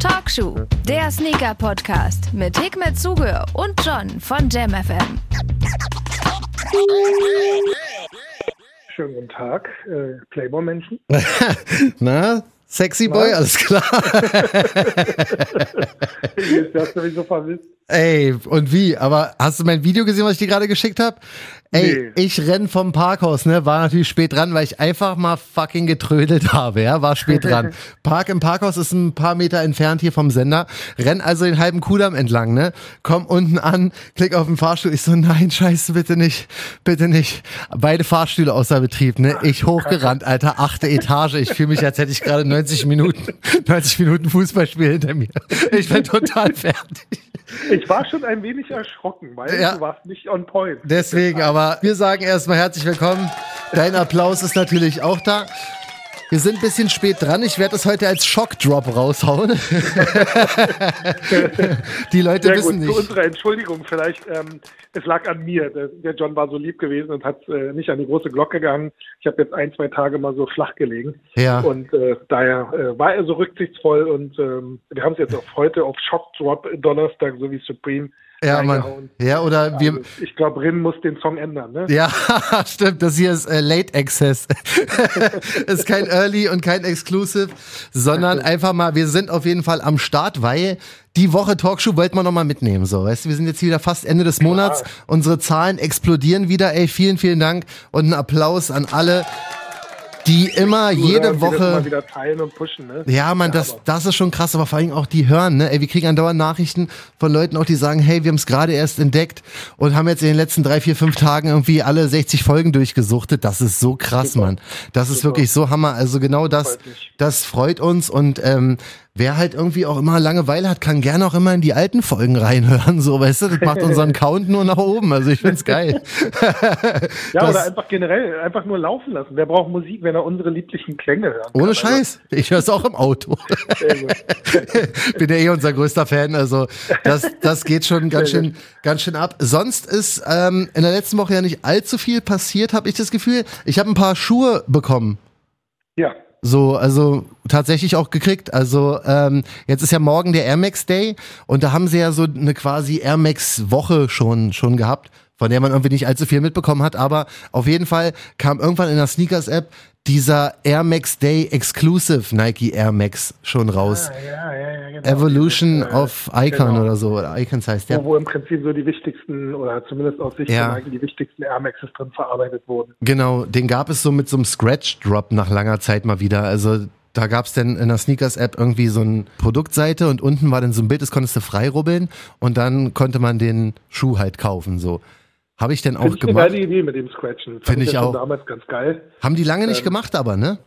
Talkshow, der Sneaker-Podcast mit Hikmet Zuge und John von JamFM. Schönen guten Tag, äh, Playboy-Menschen. Na, Sexy Boy, alles klar. Jetzt hast du mich so vermisst. Ey, und wie? Aber hast du mein Video gesehen, was ich dir gerade geschickt habe? Ey, Nee. ich renn vom Parkhaus, ne? War natürlich spät dran, weil ich einfach mal fucking getrödelt habe, ja? War spät dran. Park im Parkhaus ist ein paar Meter entfernt hier vom Sender. Renn also den halben Kudamm entlang, ne? Komm unten an, klick auf den Fahrstuhl. Ich so, nein, scheiße, bitte nicht, bitte nicht. Beide Fahrstühle außer Betrieb, ne? Ich hochgerannt, Alter, achte Etage. Ich fühle mich, als hätte ich gerade 90 Minuten, 90 Minuten Fußballspiel hinter mir. Ich bin total fertig. Ich war schon ein wenig erschrocken, weil Ja. du warst nicht on point. Deswegen, aber wir sagen erstmal herzlich willkommen. Dein Applaus ist natürlich auch da. Wir sind ein bisschen spät dran. Ich werde es heute als Schockdrop raushauen. Die Leute Sehr wissen gut, zu nicht. unserer Entschuldigung vielleicht. Ähm, es lag an mir. Der, John war so lieb gewesen und hat äh, nicht an die große Glocke gehangen. Ich habe jetzt ein, zwei Tage mal so flach gelegen. Ja. Und äh, daher äh, war er so rücksichtsvoll und ähm, wir haben es jetzt auf heute auf Shockdrop Donnerstag, so wie Supreme. Ja, Mann. Ja, oder wir. Also, ich glaube, Rin muss den Song ändern, ne? Ja, stimmt. Das hier ist äh, Late Access. ist kein Early und kein Exclusive, sondern einfach mal, wir sind auf jeden Fall am Start, weil die Woche Talkshow wollten wir noch mal mitnehmen. So, weißt du, wir sind jetzt wieder fast Ende des Monats. Unsere Zahlen explodieren wieder. Ey, vielen, vielen Dank und ein Applaus an alle, die immer jede die das Woche. Mal wieder teilen und pushen, ne? Ja, Mann, das, aber- das ist schon krass, aber vor allem auch die hören, ne? Ey, wir kriegen andauernd Nachrichten von Leuten auch, die sagen, hey, wir haben es gerade erst entdeckt und haben jetzt in den letzten drei, vier, fünf Tagen irgendwie alle 60 Folgen durchgesuchtet. Das ist so krass, Super. Mann. Das ist Super. wirklich so Hammer. Also genau das, das freut uns und ähm, wer halt irgendwie auch immer Langeweile hat, kann gerne auch immer in die alten Folgen reinhören, so, weißt du? Das macht unseren Count nur nach oben. Also ich find's geil. Ja, Das- oder einfach generell, einfach nur laufen lassen. Wer braucht Musik, wenn er unsere lieblichen Klänge hört? Ohne Scheiß. Ich höre es auch im Auto. Bin ja eh unser größter Fan, also das, das geht schon ganz schön, ganz schön ab. Sonst ist ähm, in der letzten Woche ja nicht allzu viel passiert, habe ich das Gefühl. Ich habe ein paar Schuhe bekommen. Ja, So, also tatsächlich auch gekriegt. Also ähm, jetzt ist ja morgen der Air Max Day und da haben sie ja so eine quasi Air Max Woche schon schon gehabt, von der man irgendwie nicht allzu viel mitbekommen hat. Aber auf jeden Fall kam irgendwann in der Sneakers App dieser Air Max Day Exclusive Nike Air Max schon raus. Ah, ja, ja, ja, genau. Evolution Äh, of Icon genau. oder so, oder Icons heißt der. Wo, wo im Prinzip so die wichtigsten, oder zumindest aus Sicht Ja. Nike, die wichtigsten Air Maxes drin verarbeitet wurden. Genau, den gab es so mit so einem Scratch-Drop nach langer Zeit mal wieder. Also da gab es dann in der Sneakers-App irgendwie so eine Produktseite und unten war dann so ein Bild, das konntest du frei rubbeln und dann konnte man den Schuh halt kaufen. So. Habe ich denn auch Finde ich eine gemacht. Idee mit dem Scratchen. Finde ich schon auch. damals ganz geil. Haben die lange nicht Ähm, gemacht, aber, ne?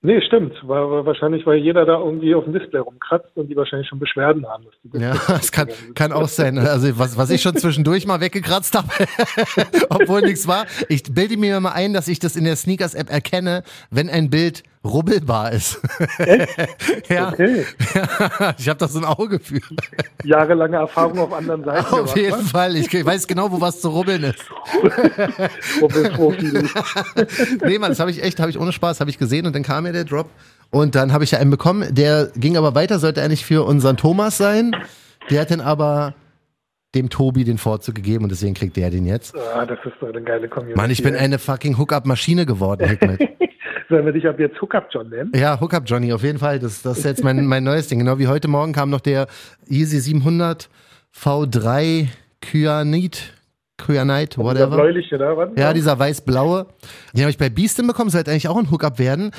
Nee, stimmt. War, war wahrscheinlich, weil jeder da irgendwie auf dem Display rumkratzt und die wahrscheinlich schon Beschwerden haben. Dass die Ja, das kann, kann auch sein. Also was, was ich schon zwischendurch mal weggekratzt habe, obwohl nichts war. Ich bilde mir mal ein, dass ich das in der Sneakers-App erkenne, wenn ein Bild rubbelbar ist. ja, Okay. ich habe da so ein Auge für. Jahrelange Erfahrung auf anderen Seiten. Auf jeden wa? Fall. Ich weiß genau, wo was zu rubbeln ist. Nee, Mann, das habe ich echt, habe ich ohne Spaß, habe ich gesehen und dann kam mir der Drop und dann habe ich ja einen bekommen, der ging aber weiter, sollte eigentlich für unseren Thomas sein. Der hat dann aber dem Tobi den Vorzug gegeben und deswegen kriegt der den jetzt. ah, das ist so eine geile Community. Mann, ich bin eine fucking Hookup-Maschine geworden, Hikmet. Sollen wir dich ab jetzt Hookup John nennen? Ja, Hookup Johnny, auf jeden Fall. Das, das ist jetzt mein, mein neues Ding. Genau wie heute Morgen kam noch der Easy 700 V3 Kyanite, Kyanite, whatever. bläuliche da, was? Ja, dieser weiß-blaue. Den habe ich bei Beastin bekommen, sollte eigentlich auch ein Hookup werden.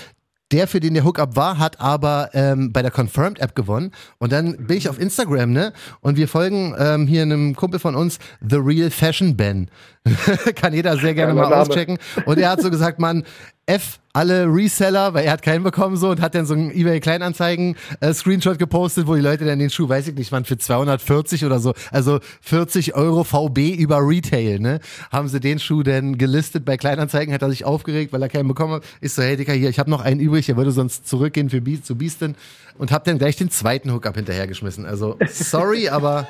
Der, für den der Hookup war, hat aber ähm, bei der Confirmed-App gewonnen. Und dann bin ich auf Instagram, ne? Und wir folgen ähm, hier einem Kumpel von uns, The Real Fashion Ben. Kann jeder sehr gerne mal Name. auschecken. Und er hat so gesagt, man, F alle Reseller, weil er hat keinen bekommen so und hat dann so einen eBay Kleinanzeigen äh, Screenshot gepostet, wo die Leute dann den Schuh, weiß ich nicht, waren für 240 oder so, also 40 Euro VB über Retail, ne? Haben sie den Schuh dann gelistet bei Kleinanzeigen, hat er sich aufgeregt, weil er keinen bekommen hat. Ich so, hey Dicker, hier, ich habe noch einen übrig, der würde sonst zurückgehen für Be zu Beastin und hab dann gleich den zweiten Hookup hinterhergeschmissen. Also sorry, aber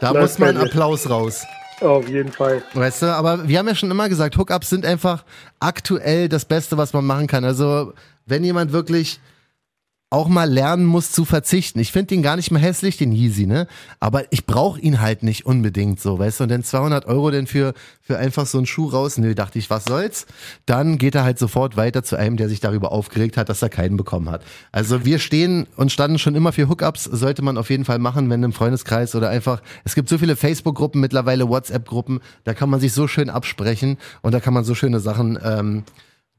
da muss man dir. Applaus raus. Auf jeden Fall. Weißt du, aber wir haben ja schon immer gesagt, Hookups sind einfach aktuell das Beste, was man machen kann. Also, wenn jemand wirklich auch mal lernen muss zu verzichten. Ich finde den gar nicht mehr hässlich, den Yeezy, ne? Aber ich brauche ihn halt nicht unbedingt so, weißt du? Und dann 200 Euro denn für, für einfach so einen Schuh raus? Nö, dachte ich, was soll's? Dann geht er halt sofort weiter zu einem, der sich darüber aufgeregt hat, dass er keinen bekommen hat. Also wir stehen und standen schon immer für Hookups, sollte man auf jeden Fall machen, wenn im Freundeskreis oder einfach, es gibt so viele Facebook-Gruppen, mittlerweile WhatsApp-Gruppen, da kann man sich so schön absprechen und da kann man so schöne Sachen ähm,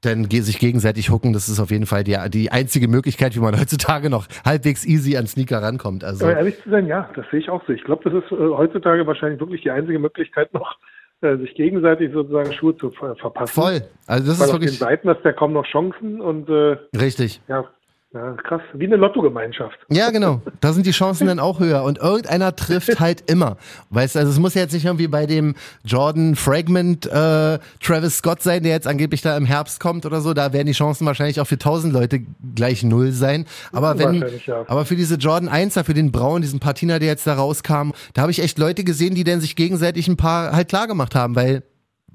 denn sich gegenseitig hucken, das ist auf jeden Fall die, die einzige Möglichkeit, wie man heutzutage noch halbwegs easy an Sneaker rankommt. Also Aber ehrlich zu sein, ja, das sehe ich auch so. Ich glaube, das ist äh, heutzutage wahrscheinlich wirklich die einzige Möglichkeit noch, äh, sich gegenseitig sozusagen Schuhe zu ver verpassen. Voll. Also das Weil ist auf wirklich den Seiten hast du ja kaum noch Chancen und äh, richtig. ja, ja, krass. Wie eine Lottogemeinschaft. Ja, genau. Da sind die Chancen dann auch höher. Und irgendeiner trifft halt immer. Weißt du, also es muss ja jetzt nicht irgendwie bei dem Jordan Fragment äh, Travis Scott sein, der jetzt angeblich da im Herbst kommt oder so. Da werden die Chancen wahrscheinlich auch für tausend Leute gleich null sein. Aber wenn, ja. aber für diese Jordan 1er, für den Braun, diesen Patina, der jetzt da rauskam, da habe ich echt Leute gesehen, die dann sich gegenseitig ein paar halt klar gemacht haben, weil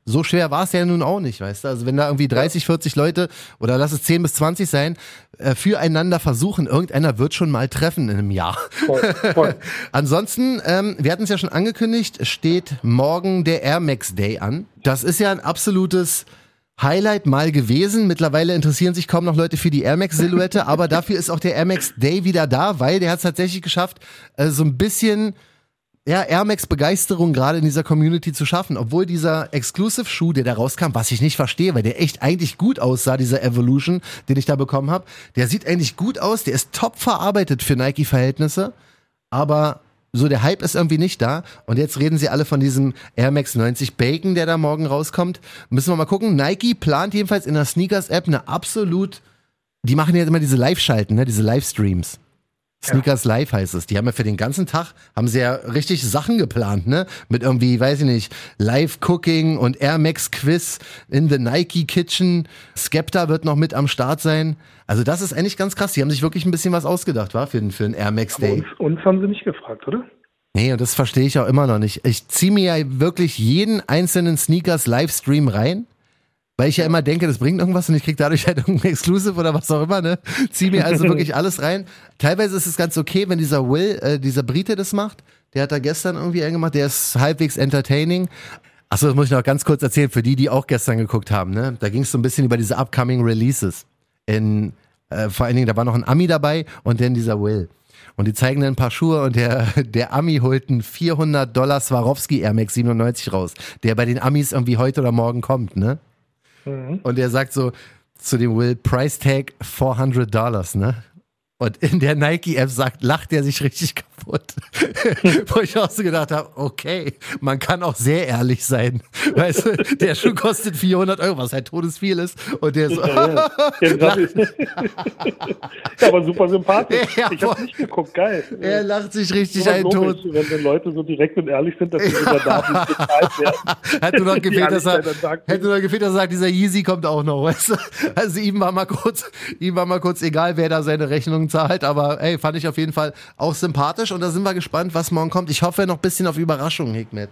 so schwer war es ja nun auch nicht, weißt du? Also wenn da irgendwie 30, 40 Leute oder lass es 10 bis 20 sein, äh, füreinander versuchen, irgendeiner wird schon mal treffen in einem Jahr. Voll, voll. Ansonsten, ähm, wir hatten es ja schon angekündigt, steht morgen der Air Max Day an. Das ist ja ein absolutes Highlight mal gewesen. Mittlerweile interessieren sich kaum noch Leute für die Air Max Silhouette, aber dafür ist auch der Air Max Day wieder da, weil der hat es tatsächlich geschafft, äh, so ein bisschen ja, Air Max Begeisterung gerade in dieser Community zu schaffen, obwohl dieser Exclusive Schuh, der da rauskam, was ich nicht verstehe, weil der echt eigentlich gut aussah, dieser Evolution, den ich da bekommen habe, der sieht eigentlich gut aus, der ist top verarbeitet für Nike Verhältnisse, aber so der Hype ist irgendwie nicht da und jetzt reden sie alle von diesem Air Max 90 Bacon, der da morgen rauskommt. Müssen wir mal gucken. Nike plant jedenfalls in der Sneakers App eine absolut die machen ja immer diese Live-Schalten, ne, diese Livestreams. Sneakers Live heißt es. Die haben ja für den ganzen Tag, haben sie ja richtig Sachen geplant, ne? Mit irgendwie, weiß ich nicht, Live-Cooking und Air Max Quiz in the Nike Kitchen. Skepta wird noch mit am Start sein. Also das ist eigentlich ganz krass. Die haben sich wirklich ein bisschen was ausgedacht, war für den, für den Air Max Day. uns, uns haben sie nicht gefragt, oder? Nee, und das verstehe ich auch immer noch nicht. Ich ziehe mir ja wirklich jeden einzelnen Sneakers Livestream rein. Weil ich ja immer denke, das bringt irgendwas und ich krieg dadurch halt irgendein Exclusive oder was auch immer, ne? Zieh mir also wirklich alles rein. Teilweise ist es ganz okay, wenn dieser Will, äh, dieser Brite das macht. Der hat da gestern irgendwie einen gemacht, der ist halbwegs entertaining. Achso, das muss ich noch ganz kurz erzählen, für die, die auch gestern geguckt haben, ne? Da ging es so ein bisschen über diese upcoming Releases. In, äh, vor allen Dingen, da war noch ein Ami dabei und dann dieser Will. Und die zeigen dann ein paar Schuhe und der, der Ami holt einen 400 Dollar Swarovski Air Max 97 raus, der bei den Amis irgendwie heute oder morgen kommt, ne? Und er sagt so zu dem Will, Price Tag 400 Dollars, ne? Und in der Nike-App sagt, lacht er sich richtig kaputt. Wo ich auch so gedacht habe, okay, man kann auch sehr ehrlich sein. Weißt du, der Schuh kostet 400 Euro, was halt todesviel ist. Und der so, Ja, ja. Ja, aber super sympathisch. Ja, ich habe nicht geguckt, geil. er lacht sich richtig einen tot. wenn, wenn Leute so direkt und ehrlich sind, dass sie sogar da nicht bezahlt werden. Hätte nur noch gefehlt, dass er, hätte nur gefehlt, dass er sagt, dieser Yeezy kommt auch noch, weißt du? Also ihm war mal kurz, ihm war mal kurz egal, wer da seine Rechnung zahlt, aber ey, fand ich auf jeden Fall auch sympathisch und da sind wir gespannt, was morgen kommt. Ich hoffe noch ein bisschen auf Überraschungen, Hikmet.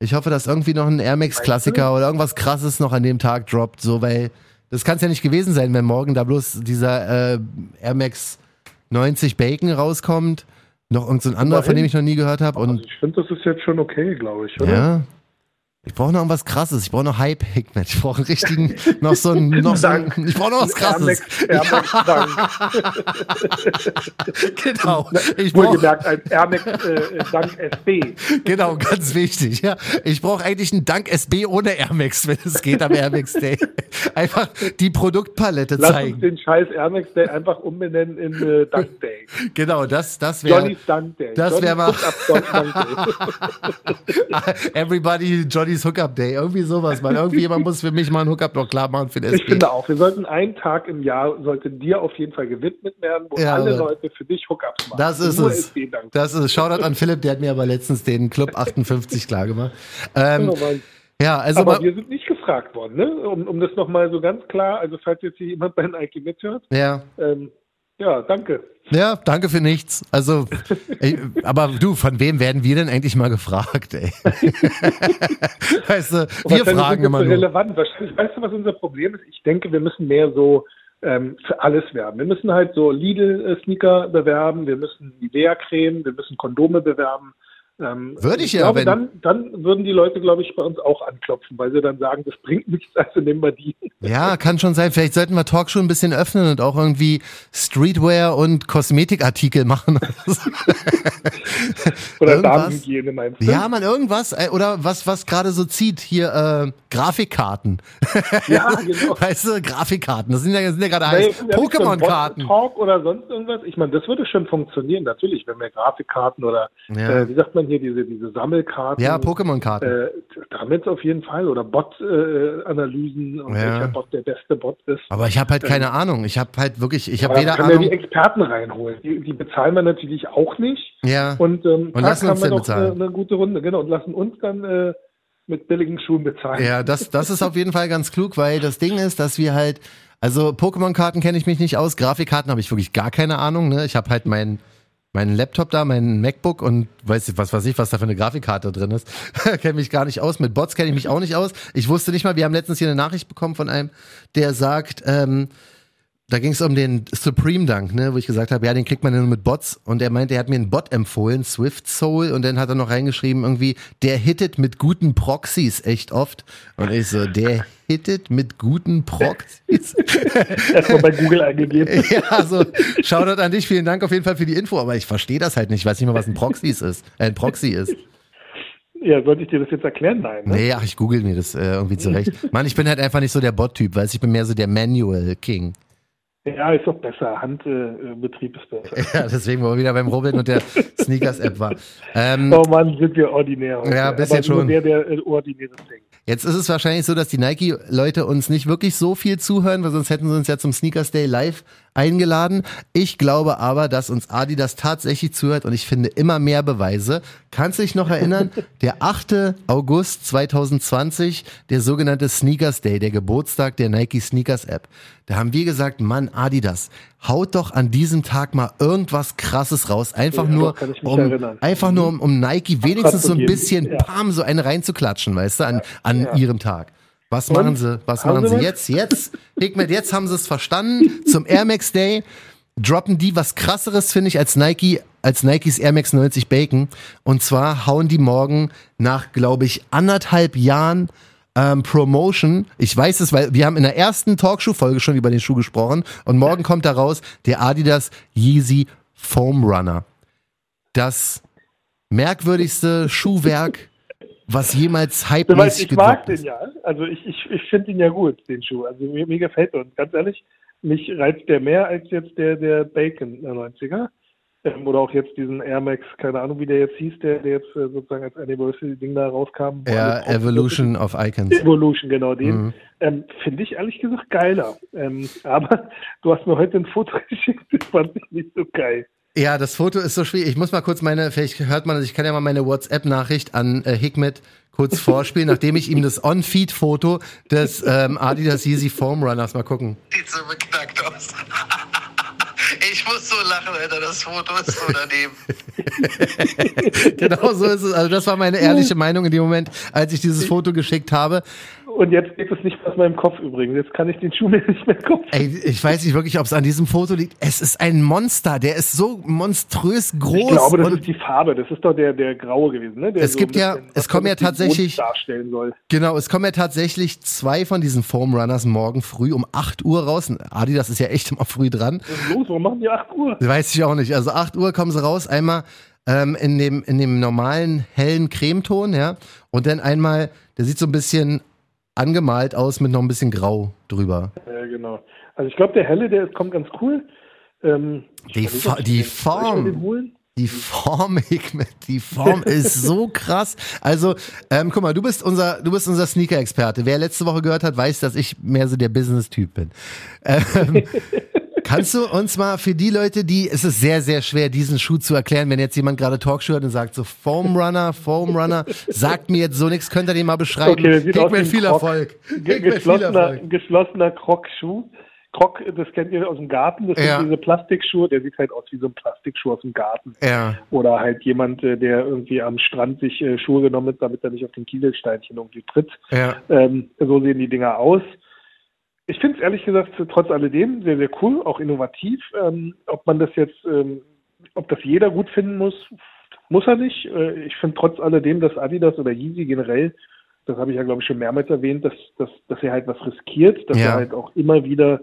Ich hoffe, dass irgendwie noch ein Air Max Klassiker oder irgendwas krasses noch an dem Tag droppt, so, weil das kann es ja nicht gewesen sein, wenn morgen da bloß dieser äh, Air Max 90 Bacon rauskommt. Noch irgendein so anderer, von dem ich noch nie gehört habe. Und Also ich finde, das ist jetzt schon okay, glaube ich, oder? ja. Ich brauche noch was krasses. Ich brauche noch Hype Hickmet. Ich brauche einen richtigen, noch so ein, noch so ein, Dank. ich brauche noch was krasses. Dank. Genau. Ich brauche, Wohlgemerkt ein Max äh, Dank SB. genau, ganz wichtig. Ja, ich brauche eigentlich einen Dank SB ohne Air Max, wenn es geht am Air Max Day. Einfach die Produktpalette Lass uns zeigen. den scheiß Air Max Day einfach umbenennen in äh, Dank Day. Genau, das, das wäre Johnny's Dank Day. das Johnny's wär mal- Hookup Dank Johnny's Hookup Day. Irgendwie sowas, man. Irgendjemand muss für mich mal einen Hookup noch klar machen für den Ich SB. finde auch, wir sollten einen Tag im Jahr, sollte dir auf jeden Fall gewidmet werden, wo Ja, alle aber- Leute für dich Hookups machen. Das ist Nur es. Das ist Shoutout an Philipp, der hat mir aber letztens den Club 58 klar gemacht. Ähm, ja, also Aber mal, wir sind nicht gefragt worden, ne? Um, um das nochmal so ganz klar, also falls jetzt hier jemand bei Nike mithört, ja. ähm, ja, danke. Ja, danke für nichts. Also, ey, aber du, von wem werden wir denn eigentlich mal gefragt, ey? weißt du, wir fragen immer so nur. relevant. Wahrscheinlich, weißt du, was unser Problem ist? Ich denke, wir müssen mehr so ähm, für alles werben. Wir müssen halt so Lidl-Sneaker bewerben, wir müssen Nivea-Creme, wir müssen Kondome bewerben. Ähm, Würde ich, ich ja, glaube, wenn, dann, dann würden die Leute, glaube ich, bei uns auch anklopfen, weil sie dann sagen, das bringt nichts, also nehmen wir die. Ja, kann schon sein. Vielleicht sollten wir Talkshow ein bisschen öffnen und auch irgendwie Streetwear und Kosmetikartikel machen. oder. Damenhygiene meinst du? Ja, man, irgendwas. äh, Oder was, was gerade so zieht. Hier, äh, Grafikkarten. Ja, genau. Weißt du, Grafikkarten. Das sind ja, sind ja gerade heiß. ja, Pokémon-Karten. Bot-Talk oder sonst irgendwas. Ich meine, das würde schon funktionieren, natürlich, wenn wir Grafikkarten oder Ja. äh, wie sagt man hier, diese, diese Sammelkarten. Ja, Pokémon-Karten. äh, damit auf jeden Fall. Oder Bot-Analysen und Ja. welcher Bot der beste Bot ist. Aber ich habe halt keine Ahnung. Ich habe halt wirklich, ich habe weder kann ja die Ahnung. Experten reinholen. Die, die bezahlen wir natürlich auch nicht. Ja. Und, ähm, Und lassen uns wir den doch eine, bezahlen. eine gute Runde, genau, und lassen uns dann äh, mit billigen Schuhen bezahlen. Ja, das, das ist auf jeden Fall ganz klug, weil das Ding ist, dass wir halt, also Pokémon-Karten kenne ich mich nicht aus, Grafikkarten habe ich wirklich gar keine Ahnung. Ne? Ich habe halt meinen meinen Laptop da, meinen MacBook und weiß was weiß ich, was da für eine Grafikkarte drin ist. kenne mich gar nicht aus. Mit Bots kenne ich mich auch nicht aus. Ich wusste nicht mal, wir haben letztens hier eine Nachricht bekommen von einem, der sagt, ähm, da ging es um den Supreme Dunk, ne, wo ich gesagt habe, ja, den kriegt man ja nur mit Bots. Und er meinte, er hat mir einen Bot empfohlen, Swift Soul, und dann hat er noch reingeschrieben, irgendwie, der hittet mit guten Proxys echt oft. Und ich so, der hittet mit guten Proxys. Erstmal bei Google eingegeben. ja, so, Shoutout an dich, vielen Dank auf jeden Fall für die Info, aber ich verstehe das halt nicht, ich weiß nicht mal, was ein Proxys ist, äh, ein Proxy ist. Ja, sollte ich dir das jetzt erklären? Nein. Ne? Nee, ach, ich google mir das äh, irgendwie zurecht. Mann, ich bin halt einfach nicht so der Bot-Typ, weißt ich bin mehr so der Manual King. Ja, ist doch besser. Handbetrieb ist besser. Ja, deswegen, wo wir wieder beim Robin und der Sneakers-App war. Ähm, Oh Mann, sind wir ordinär. Heute. Ja, bisschen nur schon. Der, der äh, ordinäres Ding. Jetzt ist es wahrscheinlich so, dass die Nike-Leute uns nicht wirklich so viel zuhören, weil sonst hätten sie uns ja zum Sneakers Day live eingeladen. Ich glaube aber, dass uns Adidas tatsächlich zuhört und ich finde immer mehr Beweise. Kannst du dich noch erinnern? Der 8. August 2020, der sogenannte Sneakers Day, der Geburtstag der Nike Sneakers App. Da haben wir gesagt, Mann, Adidas, haut doch an diesem Tag mal irgendwas krasses raus. Einfach Ja, nur, um, erinnern. einfach nur um, um Nike wenigstens so ein bisschen Ja. Pam, so eine reinzuklatschen, weißt du, an, an Ja. ihrem Tag. Was machen sie? Was machen sie jetzt? Jetzt, Hikmet, jetzt haben sie es verstanden. Zum Air Max Day droppen die was krasseres, finde ich, als Nike, als Nikes Air Max 90 Bacon. Und zwar hauen die morgen nach, glaube ich, anderthalb Jahren ähm, Promotion. Ich weiß es, weil wir haben in der ersten Talkshow-Folge schon über den Schuh gesprochen. Und morgen kommt da raus der Adidas Yeezy Foam Runner. Das merkwürdigste Schuhwerk, was jemals hypemäßig ich mag den ja. Also ich, ich, ich finde ihn ja gut, den Schuh. Also mir, mir gefällt er. Und ganz ehrlich, mich reizt der mehr als jetzt der, der Bacon der 90er. Ähm, oder auch jetzt diesen Air Max, keine Ahnung, wie der jetzt hieß, der, der jetzt äh, sozusagen als Anniversary-Ding da rauskam. Ja, Evolution of Icons. Evolution, genau den. Mhm. Ähm, Finde ich ehrlich gesagt geiler. Ähm, aber du hast mir heute ein Foto geschickt, das fand ich nicht so geil. Ja, das Foto ist so schwierig. Ich muss mal kurz meine, vielleicht hört man ich kann ja mal meine WhatsApp-Nachricht an äh, Hikmet kurz vorspielen, nachdem ich ihm das On-Feed-Foto des ähm, Adidas Yeezy Foam Runners mal gucken. Sieht so beknackt aus. Ich muss so lachen, Alter, das Foto ist so daneben. Genau so ist es. Also das war meine ehrliche Meinung in dem Moment, als ich dieses Foto geschickt habe. Und jetzt geht es nicht aus meinem Kopf übrigens. Jetzt kann ich den Schuh mir nicht mehr kaufen. Ey, ich weiß nicht wirklich, ob es an diesem Foto liegt. Es ist ein Monster, der ist so monströs groß. Ich glaube, das ist die Farbe. Das ist doch der, der graue gewesen, ne? Der Es gibt ein ja- es kommen ja tatsächlich- darstellen soll. Genau, es kommen ja tatsächlich zwei von diesen Foam Runners morgen früh um 8 Uhr raus. Adidas ist ja echt immer früh dran. Was ist los? Warum machen die 8 Uhr? Weiß ich auch nicht. Also 8 Uhr kommen sie raus, einmal ähm, in, dem, in dem normalen hellen Cremeton, ja. Und dann einmal, der sieht so ein bisschen angemalt aus mit noch ein bisschen Grau drüber. Ja, genau. Also ich glaube, der helle, der kommt ganz cool. Ähm, Die Fa- ich die Form. Die Form, Hikmet, die Form ist so krass. Also, ähm, guck mal, du bist unser, du bist unser Sneaker-Experte. Wer letzte Woche gehört hat, weiß, dass ich mehr so der Business-Typ bin. Ähm, kannst du uns mal für die Leute, die, es ist sehr, sehr schwer, diesen Schuh zu erklären, wenn jetzt jemand gerade Talkshow hört und sagt so Foam Runner, Foam Runner, sagt mir jetzt so nichts, könnt ihr den mal beschreiben? Okay, sieht Hikmet, ein viel Croc. Erfolg. Ge Hikmet, viel geschlossener, geschlossener Croc-Schuh. Croc, das kennt ihr aus dem Garten. Das Ja. sind diese Plastikschuhe. Der sieht halt aus wie so ein Plastikschuh aus dem Garten. Ja. Oder halt jemand, äh, der irgendwie am Strand sich äh, Schuhe genommen hat, damit er nicht auf den Kieselsteinchen irgendwie tritt. Ja. Ähm, so sehen die Dinger aus. Ich finde es ehrlich gesagt trotz alledem sehr, sehr cool, auch innovativ. Ähm, ob man das jetzt, ähm, ob das jeder gut finden muss, muss er nicht. Äh, ich finde trotz alledem, dass Adidas oder Yeezy generell, das habe ich ja glaube ich schon mehrmals erwähnt, dass, dass, dass er halt was riskiert, dass Ja. er halt auch immer wieder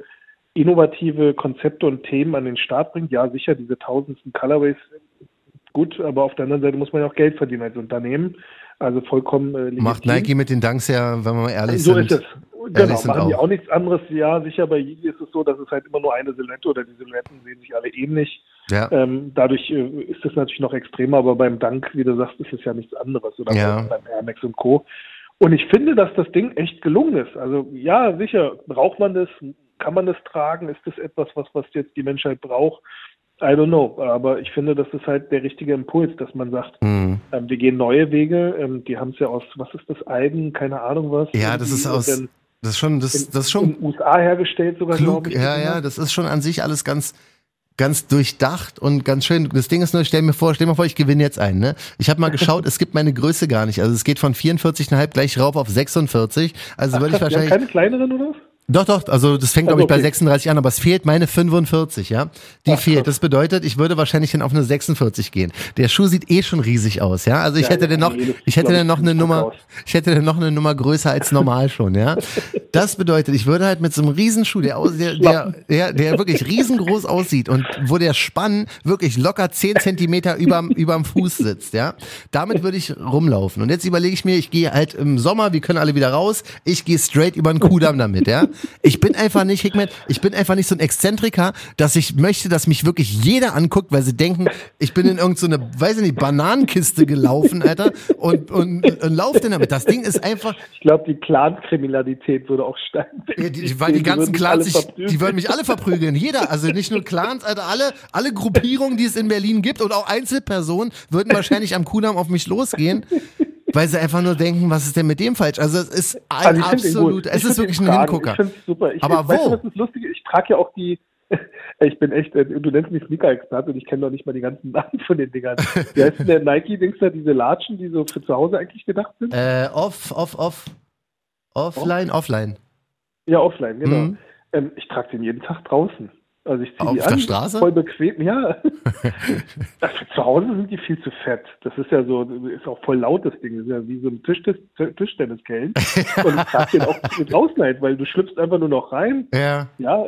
innovative Konzepte und Themen an den Start bringt. Ja, sicher, diese tausendsten Colorways, gut, aber auf der anderen Seite muss man ja auch Geld verdienen als Unternehmen. Also vollkommen äh, legitim. Macht Nike mit den Dunks ja, wenn wir mal ehrlich So sind. ist es. Genau, sind machen die auch. auch nichts anderes. Ja, sicher, bei Yeezy ist es so, dass es halt immer nur eine Silhouette oder die Silhouetten sehen sich alle ähnlich. Ja. Ähm, dadurch äh, ist es natürlich noch extremer, aber beim Dank, wie du sagst, ist es ja nichts anderes. Oder Ja. beim Air Max und Co. Und ich finde, dass das Ding echt gelungen ist. Also ja, sicher, braucht man das? Kann man das tragen? Ist das etwas, was, was jetzt die Menschheit braucht? I don't know. Aber ich finde, das ist halt der richtige Impuls, dass man sagt, Mhm. ähm, wir gehen neue Wege. Ähm, die haben es ja aus, was ist das, Algen, keine Ahnung was. Ja, das ist aus, das ist schon, das, in, das ist schon in den USA hergestellt sogar, klug. glaube ich. Ja, ja, das ist schon an sich alles ganz, ganz durchdacht und ganz schön. Das Ding ist nur, stell mir vor, stell mir vor, ich gewinne jetzt einen, ne? Ich habe mal geschaut, es gibt meine Größe gar nicht. Also es geht von 44,5 gleich rauf auf 46. Also würde ich wahrscheinlich. keine kleineren oder was? Doch, doch, also das fängt, Also glaube ich, bei okay. 36 an, aber es fehlt meine 45, ja. Die Ach, fehlt. Das bedeutet, ich würde wahrscheinlich dann auf eine 46 gehen. Der Schuh sieht eh schon riesig aus, ja. Also ich Ja, hätte ja, dann noch, ich hätte dann noch eine Nummer, aus. ich hätte dann noch eine Nummer größer als normal schon, ja. Das bedeutet, ich würde halt mit so einem Riesenschuh, der, aus- der, der, der, der wirklich riesengroß aussieht und wo der Spann wirklich locker 10 Zentimeter überm, überm Fuß sitzt, ja. Damit würde ich rumlaufen. Und jetzt überlege ich mir, ich gehe halt im Sommer, wir können alle wieder raus, ich gehe straight über den Kudamm damit, ja. Ich bin einfach nicht, Hickman, ich bin einfach nicht so ein Exzentriker, dass ich möchte, dass mich wirklich jeder anguckt, weil sie denken, ich bin in irgendeine, so weiß ich nicht, Bananenkiste gelaufen, Alter, und, und, und lauf denn damit. Das Ding ist einfach, Ich glaube, die Clan-Kriminalität würde auch steigen. ja, die, weil die ganzen würden mich Clans, alle sich, verprügeln. die würden mich alle verprügeln. Jeder, also nicht nur Clans, Alter, alle, alle Gruppierungen, die es in Berlin gibt und auch Einzelpersonen würden wahrscheinlich am Kudamm auf mich losgehen. Weil sie einfach nur denken, was ist denn mit dem falsch? Also es ist ein Also absolut, es ist wirklich ein. Hingucker. Ich finde es super. Ich, Aber ich, weißt wo? das Lustige ist? Ich trage ja auch die, ich bin echt, äh, du nennst mich Sneaker-Experte und ich kenne doch nicht mal die ganzen Namen von den Dingern. Wie heißt denn der Nike-Dings da, diese Latschen, die so für zu Hause eigentlich gedacht sind? Äh, off, off, off. Offline, offline. Ja, offline, genau. Mhm. Ähm, ich trage den jeden Tag draußen. Also ich ziehe Auf die der an, Straße? voll bequem, ja. Für zu Hause sind die viel zu fett. Das ist ja so, ist auch voll laut, das Ding. Das ist ja wie so ein Tischtennis, Tischtenniskellen. Und ich trage den auch mit halt, weil du schlüpfst einfach nur noch rein. Ja. Ja,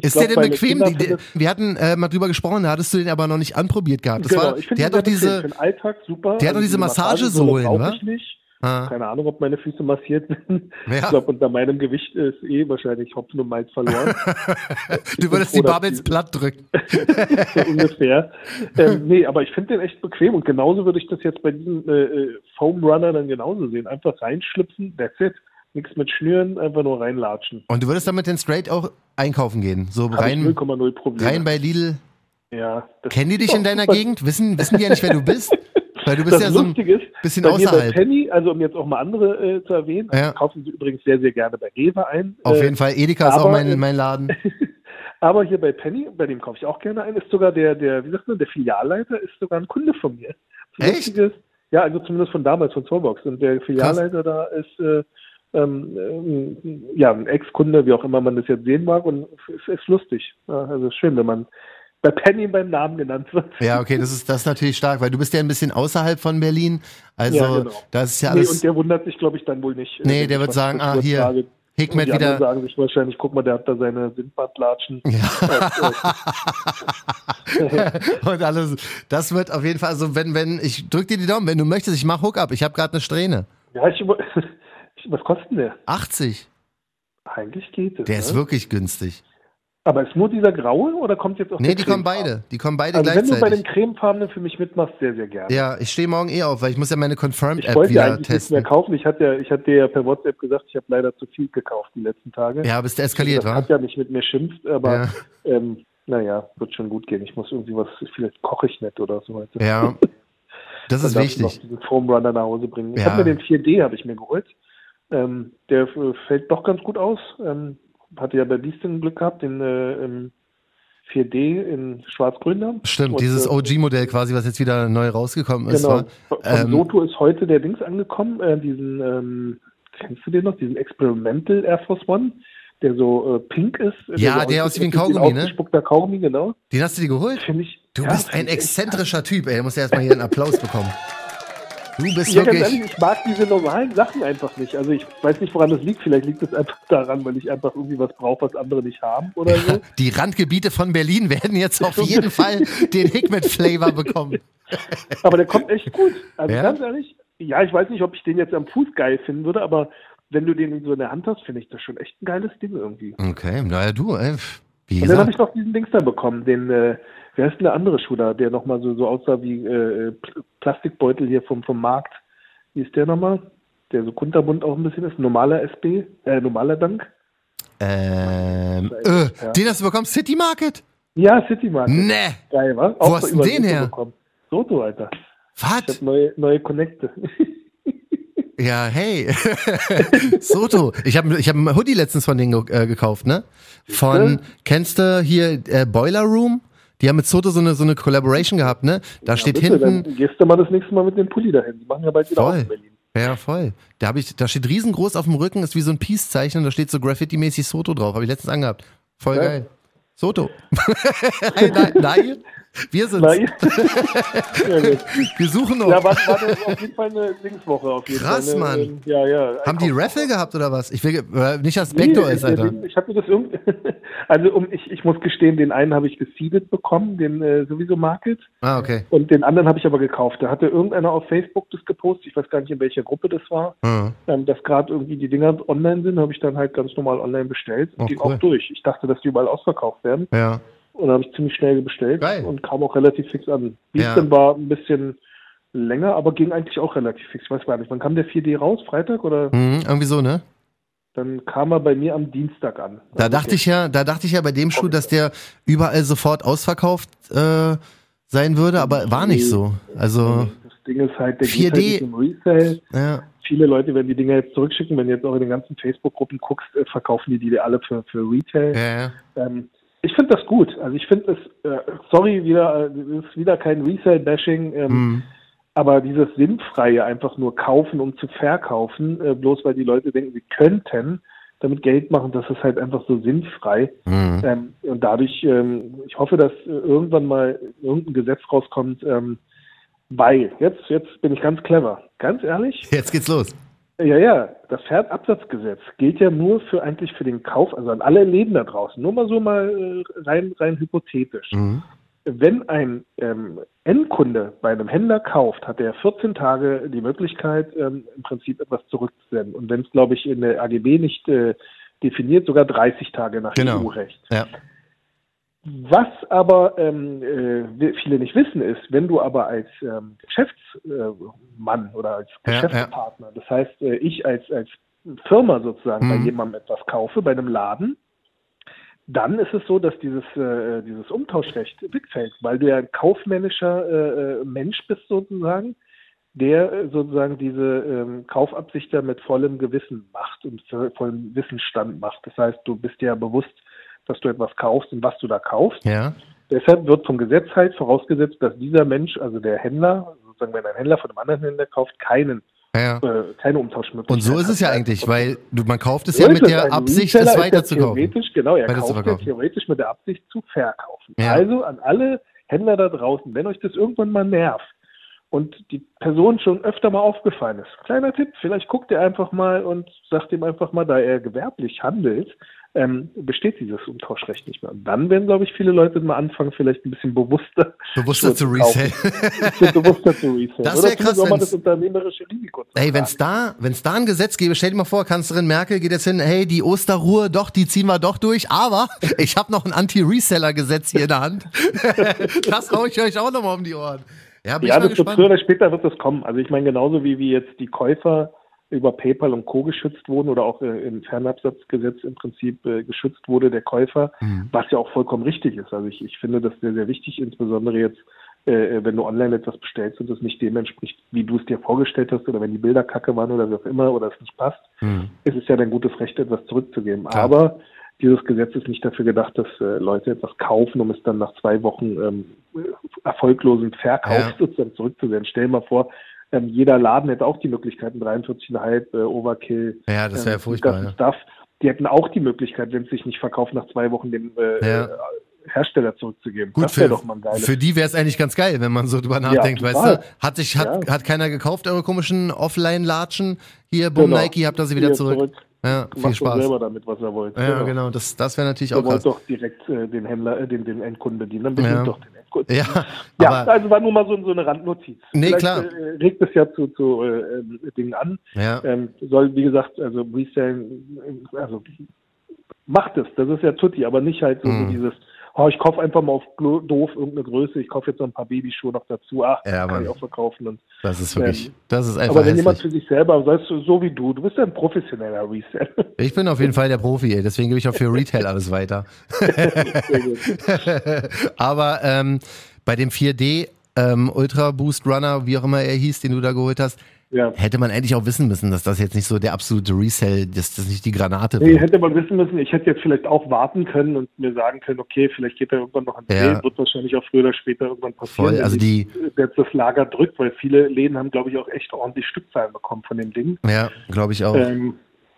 Ist glaub, der denn bequem? Die, finden wir hatten äh, mal drüber gesprochen, da hattest du den aber noch nicht anprobiert gehabt. Das genau, war, ich der hat den doch diese, Für den Alltag super. der hat doch diese Massagesohlen, brauche wa? Ah. Keine Ahnung, ob meine Füße massiert sind. Ja. Ich glaube, unter meinem Gewicht ist eh wahrscheinlich Hopfen und Malz verloren. du würdest froh, die Bubbles platt drücken. so ungefähr. Ähm, nee, aber ich finde den echt bequem und genauso würde ich das jetzt bei diesem äh, äh, Foam Runner dann genauso sehen. Einfach reinschlüpfen, that's it. Nichts mit Schnüren, einfach nur reinlatschen. Und du würdest damit den straight auch einkaufen gehen. So Hab rein, 0,0 Probleme. rein bei Lidl. ja, Kennen die dich in deiner. Gegend? Wissen, wissen die ja nicht, wer du bist? Weil du bist Das ja so ein ist, bisschen bei mir bei außerhalb. Penny, also um jetzt auch mal andere äh, zu erwähnen, Ja. kaufen sie übrigens sehr, sehr gerne bei Rewe ein. Auf Äh, jeden Fall, Edeka ist auch aber, mein, mein Laden. Aber hier bei Penny, bei dem kaufe ich auch gerne ein, ist sogar der, der, wie sagt man, der Filialleiter ist sogar ein Kunde von mir. Das Echt? Lustige ist, ja, also zumindest von damals, von Zollbox. Und der Filialleiter da ist, äh, ähm, ähm, ja, ein Ex-Kunde, wie auch immer man das jetzt sehen mag, und es ist lustig. Ja, also es ist schön, wenn man bei Penny beim Namen genannt wird. Ja, okay, das ist, das ist natürlich stark, weil du bist ja ein bisschen außerhalb von Berlin. Also, Ja, genau. das ist ja nee, alles. und der wundert sich, glaube ich, dann wohl nicht. äh, Nee, wenn der wird sagen, ah, hier, Und die wieder- sagen sich wahrscheinlich, guck mal, der hat da seine Sindbadlatschen. und alles. Das wird auf jeden Fall, also wenn, wenn, ich drück dir die Daumen, wenn du möchtest, ich mach Hookup. Ich habe gerade eine Strähne. Ja, ich, was kostet der? 80. Eigentlich geht es. Der ne? ist wirklich günstig. Aber ist nur dieser graue oder kommt jetzt auch Nee, der die kommen beide. Die kommen beide Also wenn du bei dem gleichzeitig. cremefarbenen für mich mitmachst, sehr, sehr gerne. Ja, ich stehe morgen eh auf, weil ich muss ja meine ich Confirmed-App wollte ja wieder eigentlich nichts mehr testen. kaufen. Ich hatte ja, ich hatte dir ja per WhatsApp gesagt, ich habe leider zu viel gekauft die letzten Tage. Ja, bist du eskaliert, das wa? hat ja nicht mit mir schimpft, aber Ja. ähm, naja, wird schon gut gehen. Ich muss irgendwie was, vielleicht koche ich nicht oder so heute. Ja. Das ist darf ich wichtig. diesen Foam Runner nach Hause bringen. Ich Ja. habe mir den 4D habe ich mir geholt. Ähm, der fällt doch ganz gut aus. Ähm, hatte ja bei Beastin Glück gehabt, den äh, im 4D in Schwarz-Grün da. Stimmt, Und, dieses äh, OG-Modell quasi, was jetzt wieder neu rausgekommen ist. Genau. war. Von Ähm, Soto ist heute der Dings angekommen, äh, diesen, ähm, kennst du den noch, diesen Experimental Air Force One? der so äh, pink ist. Ja, so der aussieht wie ein Kaugummi, ne? ausgespuckter Kaugummi, genau. Den hast du dir geholt? Finde ich. Du ja, bist ein exzentrischer Typ, ey. Du musst erstmal hier einen Applaus bekommen. Du bist Ja, wirklich. ehrlich, ich mag diese normalen Sachen einfach nicht. Also ich weiß nicht, woran das liegt. Vielleicht liegt es einfach daran, weil ich einfach irgendwie was brauche, was andere nicht haben oder so. Die Randgebiete von Berlin werden jetzt auf jeden Fall den Hikmet-Flavor bekommen. Aber der kommt echt gut. Also Ja? ganz ehrlich, ja, ich weiß nicht, ob ich den jetzt am Fuß geil finden würde, aber wenn du den so in der Hand hast, finde ich das schon echt ein geiles Ding irgendwie. Okay, naja, du, ey. Wie Und dann habe ich noch diesen Dings da bekommen, den, äh, wer ist denn der andere Schuh da, der nochmal so, so aussah wie äh, Pl- Plastikbeutel hier vom, vom Markt. Wie ist der nochmal? Der so kunterbunt auch ein bisschen ist. Normaler SB, äh, normaler Dank. Ähm, äh, den hast du bekommen? City Market? Ja, City Market. Nee. Geil, wa? Wo hast du den Soto her? Bekommen. Soto, Alter. Ich Was? hab neue, neue Connecte. Ja, hey. Soto. Ich habe ich hab einen Hoodie letztens von denen ge äh, gekauft, ne? Von, kennst du hier äh, Boiler Room? Die haben mit Soto so eine, so eine Collaboration gehabt, ne? Da steht Bitte, hinten. Dann gehst du mal das nächste Mal mit dem Pulli dahin. Die machen ja bald wieder Voll. in Berlin. Ja, voll. Da, hab ich, da steht riesengroß auf dem Rücken, ist wie so ein Peace-Zeichen und da steht so Graffiti-mäßig Soto drauf. Habe ich letztens angehabt. Voll Ja. geil. Soto. nein, nein, wir gut. Wir suchen noch. ja, war, war das auf jeden Fall eine Dingswoche auf jeden Krass, Fall. Mann. Ähm, Ja, ja. Haben die Raffle gehabt oder was? Ich will äh, nicht, dass Spector ist, ich, Alter. Ich, ich habe das irgendwie, also um, ich, ich muss gestehen, den einen habe ich geseedet bekommen, den äh, sowieso Market, Ah, okay. und den anderen habe ich aber gekauft. Da hatte irgendeiner auf Facebook das gepostet, ich weiß gar nicht, in welcher Gruppe das war, Ah. ähm, dass gerade irgendwie die Dinger online sind, habe ich dann halt ganz normal online bestellt und Oh, ging cool. auch durch. Ich dachte, dass die überall ausverkauft werden Ja. Und dann habe ich ziemlich schnell bestellt Geil. und kam auch relativ fix an. Ja. Beaston war ein bisschen länger, aber ging eigentlich auch relativ fix. Ich weiß gar nicht, wann kam der 4D raus? Freitag oder? Mhm, irgendwie so, ne? Dann kam er bei mir am Dienstag an. Da dachte ich ja, da dachte ich ja bei dem Schuh, dass der überall sofort ausverkauft äh, sein würde, aber war nicht so. Also, Das Ding ist halt, der 4D. geht halt im Resale. ja. Viele Leute werden die Dinger jetzt zurückschicken. Wenn du jetzt auch in den ganzen Facebook-Gruppen guckst, äh, verkaufen die die alle für, für Retail. Ja, ja. Ähm, ich finde das gut. Also ich finde es, äh, sorry, wieder, äh, es ist wieder kein Resale-Bashing, ähm, Mhm. aber dieses Sinnfreie einfach nur kaufen, um zu verkaufen, äh, bloß weil die Leute denken, sie könnten damit Geld machen, das ist halt einfach so sinnfrei. Mhm. Ähm, und dadurch, ähm, ich hoffe, dass äh, irgendwann mal irgendein Gesetz rauskommt, ähm, weil, jetzt, jetzt bin ich ganz clever. Ganz ehrlich, Jetzt geht's los. Ja, ja, das Pferdabsatzgesetz gilt ja nur für eigentlich für den Kauf, also an alle Läden da draußen. Nur mal so mal äh, rein, rein hypothetisch. Mhm. Wenn ein ähm, Endkunde bei einem Händler kauft, hat er 14 Tage die Möglichkeit, ähm, im Prinzip etwas zurückzusenden. Und wenn es, glaube ich, in der AGB nicht äh, definiert, sogar 30 Tage nach Genau. EU-Recht. Ja. Was aber ähm, äh, viele nicht wissen ist, wenn du aber als ähm, Geschäftsmann oder als Ja, Geschäftspartner, das heißt äh, ich als als Firma sozusagen bei Mhm. jemandem etwas kaufe, bei einem Laden, dann ist es so, dass dieses äh, dieses Umtauschrecht wegfällt, weil du ja ein kaufmännischer äh, äh, Mensch bist sozusagen, der äh, sozusagen diese ähm, Kaufabsichter mit vollem Gewissen macht und vo- vollem Wissensstand macht. Das heißt, du bist ja bewusst, dass du etwas kaufst und was du da kaufst. Ja. Deshalb wird vom Gesetz halt vorausgesetzt, dass dieser Mensch, also der Händler, sozusagen wenn ein Händler von einem anderen Händler kauft, keinen, Ja. äh, keine Umtauschmöglichkeit Und so ist es ja eigentlich, weil du, man kauft es So ja mit der Absicht, Reseller es ja weiterzukaufen. Theoretisch, genau, er kauft ja theoretisch mit der Absicht zu verkaufen. Ja. Also an alle Händler da draußen, wenn euch das irgendwann mal nervt und die Person schon öfter mal aufgefallen ist, kleiner Tipp, vielleicht guckt ihr einfach mal und sagt ihm einfach mal, da er gewerblich handelt, ähm, besteht dieses Umtauschrecht nicht mehr. Und dann werden, glaube ich, viele Leute mal anfangen, vielleicht ein bisschen bewusster Bewusster zu kaufen. resellen. Bewusster zu resellen. Das Oder wär krass, wenn's- das unternehmerische Risiko zu Ey, wenn's da, wenn's da ein Gesetz gäbe, stell dir mal vor, Kanzlerin Merkel geht jetzt hin, hey, die Osterruhe, doch, die ziehen wir doch durch, aber ich habe noch ein Anti-Reseller-Gesetz hier in der Hand. das hau ich euch auch nochmal um die Ohren. Ja, bin Ja, das wird früher oder später wird das kommen. Also ich meine, genauso wie, wie jetzt die Käufer über PayPal und Co. geschützt wurden oder auch äh, im Fernabsatzgesetz im Prinzip äh, geschützt wurde, der Käufer, Mhm. was ja auch vollkommen richtig ist. Also ich, ich finde das sehr, sehr wichtig, insbesondere jetzt, äh, wenn du online etwas bestellst und es nicht dem entspricht, wie du es dir vorgestellt hast oder wenn die Bilder kacke waren oder wie auch immer oder es nicht passt, Mhm. ist es ja dein gutes Recht, etwas zurückzugeben. Klar. Aber dieses Gesetz ist nicht dafür gedacht, dass äh, Leute etwas kaufen, um es dann nach zwei Wochen ähm, erfolglosen Verkauf Ja. sozusagen zurückzusenden. Stell dir mal vor, ähm, jeder Laden hätte auch die Möglichkeiten, 43,5 äh, Overkill, Ja, das wäre ähm, furchtbar. das Ja. Stuff. die hätten auch die Möglichkeit, wenn es sich nicht verkauft, nach zwei Wochen den äh, Ja. äh, Hersteller zurückzugeben. Gut, das wäre für, doch mal ein geiles. für die wäre es eigentlich ganz geil, wenn man so drüber nachdenkt, weißt total. du? Hat sich, hat, Ja. hat keiner gekauft, eure komischen Offline-Latschen? Hier, Boom Genau. Nike, habt ihr sie wieder Hier zurück. Ja, viel Macht Spaß. selber damit, was er wollte. Ja, genau, das, das wäre natürlich Er auch krass. doch direkt äh, den Händler, äh, den, den Endkunden bedienen. Dann bedient Ja. doch den Endkunden. Ja, Ja, also war nur mal so, so eine Randnotiz. Nee, Vielleicht, klar. Äh, regt es ja zu, zu äh, Dingen an. ja. Ähm, soll, wie gesagt, also Resale, äh, also macht es, das ist ja Tutti, aber nicht halt so, Mhm. so dieses, oh, ich kaufe einfach mal auf doof irgendeine Größe, ich kaufe jetzt noch ein paar Babyschuhe noch dazu, ach, Ja, kann ich auch verkaufen. Und, Das ist wirklich, Ähm, das ist einfach aber wenn jemand hässlich. für sich selber, weißt du, so wie du, du bist ja ein professioneller Resale. Ich bin auf jeden Fall der Profi, ey. deswegen gebe ich auch für Retail alles weiter. Aber ähm, bei dem 4D ähm, Ultra Boost Runner, wie auch immer er hieß, den du da geholt hast, ja. hätte man eigentlich auch wissen müssen, dass das jetzt nicht so der absolute Resell, dass das nicht die Granate Nee, wird. hätte man wissen müssen, ich hätte jetzt vielleicht auch warten können und mir sagen können, okay, vielleicht geht er irgendwann noch ein Dreh, Ja. wird wahrscheinlich auch früher oder später irgendwann passieren. Voll, also die- jetzt das Lager drückt, weil viele Läden haben, glaube ich, auch echt ordentlich Stückzahlen bekommen von dem Ding. Ja, glaube ich auch. Ähm,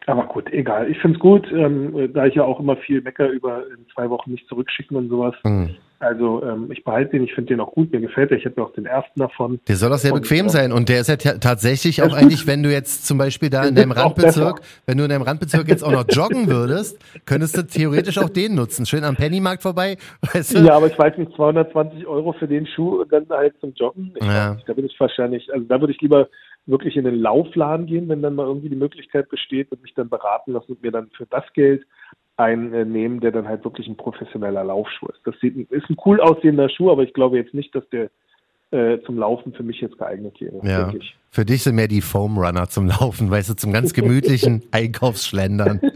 aber gut, egal. Ich finde es gut, ähm, da ich ja auch immer viel mecker über in zwei Wochen nicht zurückschicken und sowas. Hm. Also ähm, ich behalte den, ich finde den auch gut, mir gefällt der. Ich hätte auch den ersten davon. Der soll auch sehr Und, bequem äh, sein und der ist ja ta- tatsächlich auch eigentlich, wenn du jetzt zum Beispiel da in deinem Randbezirk, wenn du in deinem Randbezirk jetzt auch noch joggen würdest, könntest du theoretisch auch den nutzen. Schön am Pennymarkt vorbei, weißt du? Ja, aber ich weiß nicht, 220 Euro für den Schuh und dann halt zum Joggen. Ich Ja. nicht, da würde ich wahrscheinlich, also da würde ich lieber wirklich in den Laufladen gehen, wenn dann mal irgendwie die Möglichkeit besteht und mich dann beraten lassen und mir dann für das Geld einen äh, nehmen, der dann halt wirklich ein professioneller Laufschuh ist. Das sieht, ist ein cool aussehender Schuh, aber ich glaube jetzt nicht, dass der äh, zum Laufen für mich jetzt geeignet wäre. Ja. Für dich sind mehr die Foam Runner zum Laufen, weißt du, zum ganz gemütlichen Einkaufsschlendern.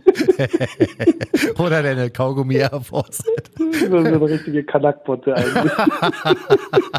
Oder deine Kaugummi Air Force. So so eine richtige Kanackpotte eigentlich.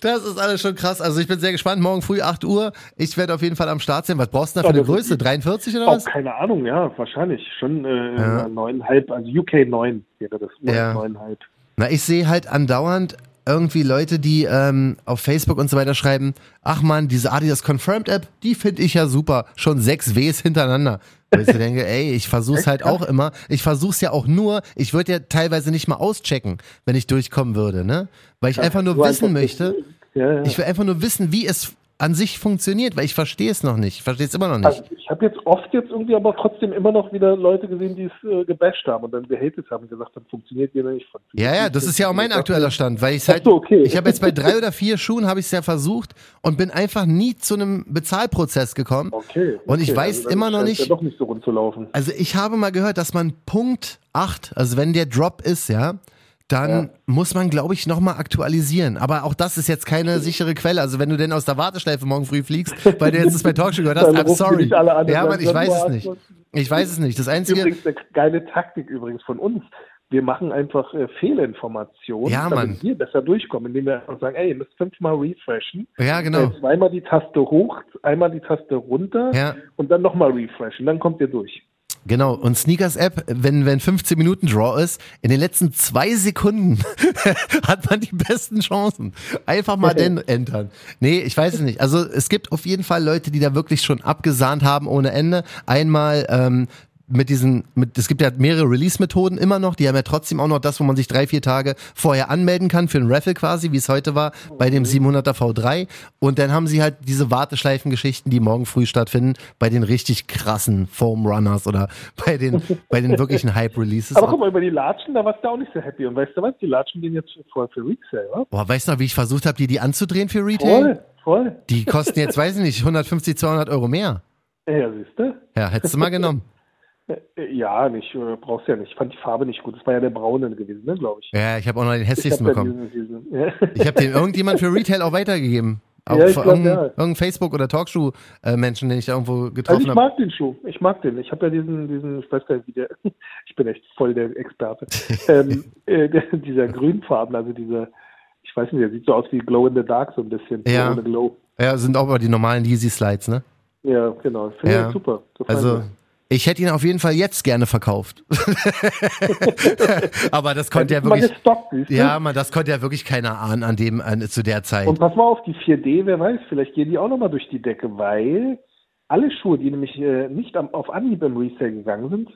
Das ist alles schon krass. Also ich bin sehr gespannt. Morgen früh 8 Uhr. Ich werde auf jeden Fall am Start sein. Was brauchst du da für eine Größe? 43 oder was? keine Ahnung, ja, wahrscheinlich. Schon äh, Ja. neuneinhalb, also UK 9 wäre das. Ja. Neuneinhalb. Na, ich sehe halt andauernd irgendwie Leute, die ähm, auf Facebook und so weiter schreiben, ach man, diese Adidas Confirmed App, die finde ich ja super. Schon sechs Ws hintereinander. Wo ich so denke, ey, ich versuch's halt auch immer. Ich versuch's ja auch nur, ich würde ja teilweise nicht mal auschecken, wenn ich durchkommen würde, ne? Weil ich einfach nur wissen möchte, ich will einfach nur wissen, wie es an sich funktioniert, weil ich verstehe es noch nicht. Ich verstehe es immer noch nicht. Also ich habe jetzt oft jetzt irgendwie aber trotzdem immer noch wieder Leute gesehen, die es äh, gebasht haben und dann gehatet haben und gesagt haben, funktioniert wieder nicht. Ja, ja, das ist ja auch mein aktueller Stand, weil ich halt, so, okay. ich habe jetzt bei drei oder vier Schuhen habe ich es ja versucht und bin einfach nie zu einem Bezahlprozess gekommen. Okay. Und ich okay, weiß also dann immer noch nicht- Ja doch nicht so rund zu laufen. Also ich habe mal gehört, dass man Punkt 8, also wenn der Drop ist, ja, dann Ja. muss man, glaube ich, nochmal aktualisieren. Aber auch das ist jetzt keine sichere Quelle. Also wenn du denn aus der Warteschleife morgen früh fliegst, weil du jetzt das bei Talkshow gehört hast, I'm sorry. an Ja, Mann, ich "Sag weiß es nicht. Ich weiß es nicht. Das Einzige, Übrigens eine geile Taktik übrigens von uns. Wir machen einfach äh, Fehlinformationen, Ja, damit Mann. wir besser durchkommen, indem wir einfach sagen, ey, ihr müsst fünfmal refreshen. ja genau. Äh, zweimal die Taste hoch, einmal die Taste runter Ja. und dann nochmal refreshen. Dann kommt ihr durch. Genau, und Sneakers App, wenn, wenn 15 Minuten Draw ist, in den letzten zwei Sekunden hat man die besten Chancen. Einfach mal den entern. Nee, ich weiß es nicht. Also es gibt auf jeden Fall Leute, die da wirklich schon abgesahnt haben ohne Ende. Einmal ähm, mit diesen, mit, es gibt ja mehrere Release-Methoden immer noch, die haben ja trotzdem auch noch das, wo man sich drei, vier Tage vorher anmelden kann für ein Raffle quasi, wie es heute war, bei dem 700er V3. Und dann haben sie halt diese Warteschleifen-Geschichten, die morgen früh stattfinden, bei den richtig krassen Foam Runners oder bei den, bei den wirklichen Hype-Releases. Aber guck mal, über die Latschen, da warst du auch nicht so happy. Und weißt du was? Die Latschen gehen jetzt voll für Resale, wa? Boah, weißt du noch, wie ich versucht habe, die die anzudrehen für Retail? Voll, voll. Die kosten jetzt, weiß ich nicht, 150, 200 Euro mehr. Ja, siehst du? Ja, hättest du mal genommen. Äh, Ja, nicht, äh, brauchst ja nicht. Ich fand die Farbe nicht gut. Das war ja der braune gewesen, ne, glaube ich. Ja, ich habe auch noch den Ich hässlichsten hab ja bekommen. diesen, diesen, ja. Ich habe den irgendjemand für Retail auch weitergegeben. Auch Ja, ich glaub, irgendein, ja. irgendein Facebook- oder Talkshow-Menschen, den ich da irgendwo Also getroffen ich habe. mag den Schuh. Ich mag den. Ich habe ja diesen, diesen, ich weiß gar nicht, wie der, ich bin echt voll der Experte. ähm, äh, dieser grünfarben, also dieser, ich weiß nicht, der sieht so aus wie Glow in the Dark so ein bisschen. Ja. Ja, sind auch aber die normalen Yeezy Slides, ne? Ja, genau. Finde Ja. ich super. Gefallen Also, mir. Ich hätte ihn auf jeden Fall jetzt gerne verkauft. aber das konnte ja wirklich, du? ja, man, das konnte ja wirklich keiner ahnen an dem, an, zu der Zeit. Und pass mal auf, die 4D, wer weiß, vielleicht gehen die auch nochmal durch die Decke, weil alle Schuhe, die nämlich äh, nicht am, auf Anhieb im Resale gegangen sind,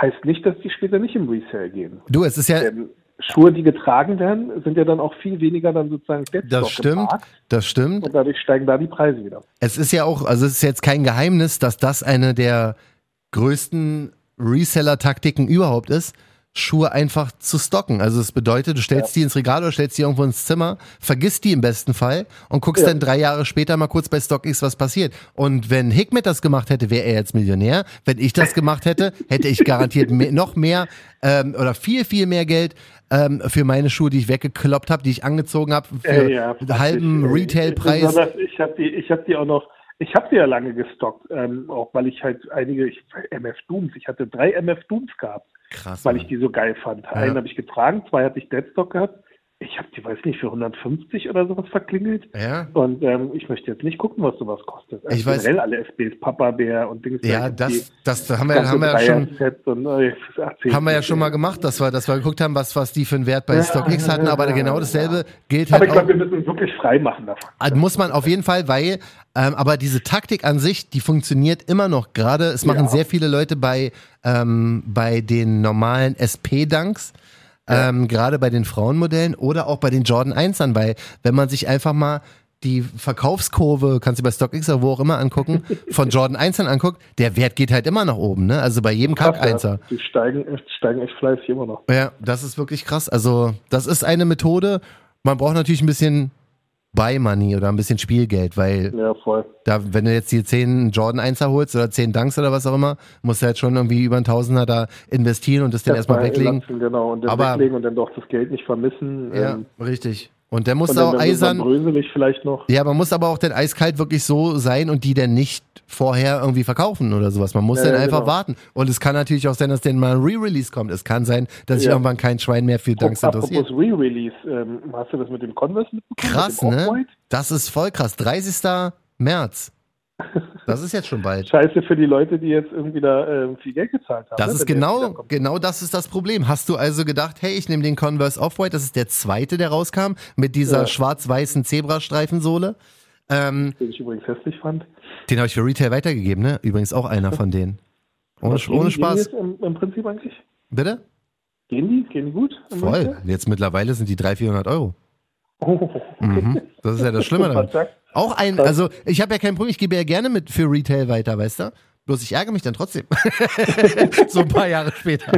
heißt nicht, dass die später nicht im Resale gehen. Du, es ist ja, Ähm, Schuhe, die getragen werden, sind ja dann auch viel weniger dann sozusagen Deadstock das im stimmt, Markt. das stimmt. Und dadurch steigen da die Preise wieder. Es ist ja auch, also es ist jetzt kein Geheimnis, dass das eine der größten Reseller-Taktiken überhaupt ist, Schuhe einfach zu stocken. Also es bedeutet, du stellst die ins Regal oder stellst die irgendwo ins Zimmer, vergisst die im besten Fall und guckst Ja. dann drei Jahre später mal kurz bei StockX, was passiert. Und wenn Hikmet das gemacht hätte, wäre er jetzt Millionär. Wenn ich das gemacht hätte, hätte ich garantiert mehr, noch mehr ähm, oder viel, viel mehr Geld ähm, für meine Schuhe, die ich weggekloppt habe, die ich angezogen habe, für Äh, ja, halben Retailpreis. Ich habe die, ich habe die auch noch, ich habe die ja lange gestockt, ähm, auch weil ich halt einige, ich, MF Dooms, ich hatte drei MF Dooms gehabt, Krass. weil Mann. ich die so geil fand. Einen habe ich getragen, zwei hatte ich Deadstock gehabt. Ich habe die, weiß nicht, für 150 oder sowas verklingelt. Ja. Und ähm, ich möchte jetzt nicht gucken, was sowas kostet. Also Ich weiß- generell alle SBs, Papa Bär und Dings. Ja, das, das haben wir, haben wir ja schon, und, äh, haben wir ja schon mal gemacht, dass wir, dass wir geguckt haben, was, was die für einen Wert bei StockX hatten, aber genau dasselbe gilt Aber halt ich glaube, wir müssen wirklich frei machen davon. Also muss man auf jeden Fall, weil, ähm, aber diese Taktik an sich, die funktioniert immer noch gerade. Es machen Ja. sehr viele Leute bei, ähm, bei den normalen SP-Dunks, ähm, gerade bei den Frauenmodellen oder auch bei den Jordan 1ern, weil wenn man sich einfach mal die Verkaufskurve, kannst du bei StockX oder wo auch immer angucken, von Jordan 1ern anguckt, der Wert geht halt immer nach oben, ne? Also bei jedem Kack Krass, 1er. ja. Die steigen, echt- steigen echt fleißig immer noch. Ja, das ist wirklich krass. Also, das ist eine Methode. Man braucht natürlich ein bisschen Buy Money oder ein bisschen Spielgeld, weil Ja, da, wenn du jetzt die 10 Jordan 1er holst oder 10 Dunks oder was auch immer, musst du halt schon irgendwie über einen Tausender da investieren und das dann erstmal weglegen. Lassen, genau, und dann Aber- weglegen und dann doch das Geld nicht vermissen. Ja, ähm, richtig. Und der muss und auch dann, dann eisern. bröselig vielleicht noch. Ja, man muss aber auch dann eiskalt wirklich so sein und die dann nicht vorher irgendwie verkaufen oder sowas. Man muss Ja, dann ja, einfach genau. warten. Und es kann natürlich auch sein, dass dann mal ein Re-Release kommt. Es kann sein, dass sich Ja. irgendwann kein Schwein mehr für Dunks Apropos interessiert. Re-Release, ähm, hast du das mit dem Converse mitbekommen? Krass, mit ne? Das ist voll krass. 30. März. Das ist jetzt schon bald. Scheiße für die Leute, die jetzt irgendwie da ähm, viel Geld gezahlt haben. Das ne, ist wenn genau, genau das ist das Problem. Hast du also gedacht, hey, ich nehme den Converse Off-White, das ist der zweite, der rauskam, mit dieser Ja. schwarz-weißen Zebrastreifensohle. Ähm, Den ich übrigens hässlich fand. den habe ich für Retail weitergegeben, ne? Übrigens auch einer von denen. Ohne, Was, gehen ohne Gehen Spaß. jetzt im, im Prinzip eigentlich? Bitte? Gehen die? Gehen die gut? Voll. Retail? Jetzt mittlerweile sind die 300, 400 Euro. Mhm. Das ist ja das Schlimme. Zack. Auch ein, also ich habe ja kein Problem, ich gebe ja gerne mit für Retail weiter, weißt du? Bloß ich ärgere mich dann trotzdem. so ein paar Jahre später.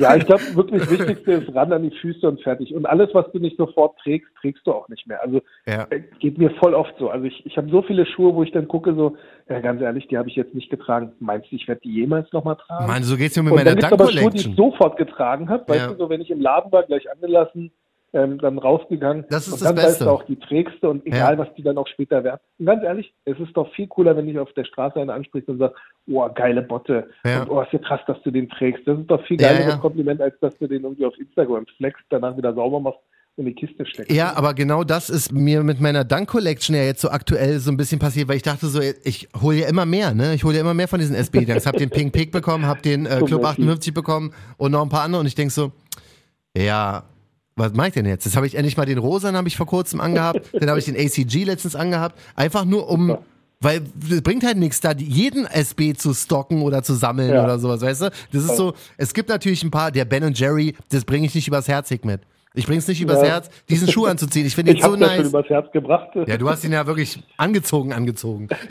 Ja, ich glaube, wirklich das Wichtigste ist ran an die Füße und fertig. Und alles, was du nicht sofort trägst, trägst du auch nicht mehr. Also Ja. äh, geht mir voll oft so. Also ich, ich habe so viele Schuhe, wo ich dann gucke, so, ja, ganz ehrlich, die habe ich jetzt nicht getragen. Meinst du, ich werde die jemals nochmal tragen? Mann, so geht's mir mit und meiner dann gibt's aber Schuhe, die ich sofort getragen habe. Weißt Ja. du, so wenn ich im Laden war, gleich angelassen, ähm, dann rausgegangen. Das ist und das dann weißt Beste. du auch, die trägst du und egal, Ja. was die dann auch später werden. Und ganz ehrlich, es ist doch viel cooler, wenn dich auf der Straße einer anspricht und sagt, oh, geile Botte. Ja. Und oh, ist ja krass, dass du den trägst. Das ist doch viel geileres ja. Kompliment, als dass du den irgendwie auf Instagram flexst, danach wieder sauber machst und in die Kiste steckst. Ja, aber genau das ist mir mit meiner Dunk Collection ja jetzt so aktuell so ein bisschen passiert, weil ich dachte so, ich hole ja immer mehr, ne? Ich hole ja immer mehr von diesen SB Dunks. Hab den Pink Pick bekommen, hab den äh, Club Messi. 58 bekommen und noch ein paar andere und ich denk so, ja, was mach ich denn jetzt? Jetzt habe ich endlich mal den Rosan habe ich vor kurzem angehabt, dann habe ich den ACG letztens angehabt, einfach nur um weil es bringt halt nichts, da jeden SB zu stocken oder zu sammeln Ja. oder sowas, weißt du? Das ist so, es gibt natürlich ein paar, der Ben Jerry, das bringe ich nicht übers Herz mit. Ich bring's nicht übers Ja. Herz, diesen Schuh anzuziehen. Ich finde ihn Ich so das schon nice. übers Herz gebracht. Ja, du hast ihn ja wirklich angezogen, angezogen.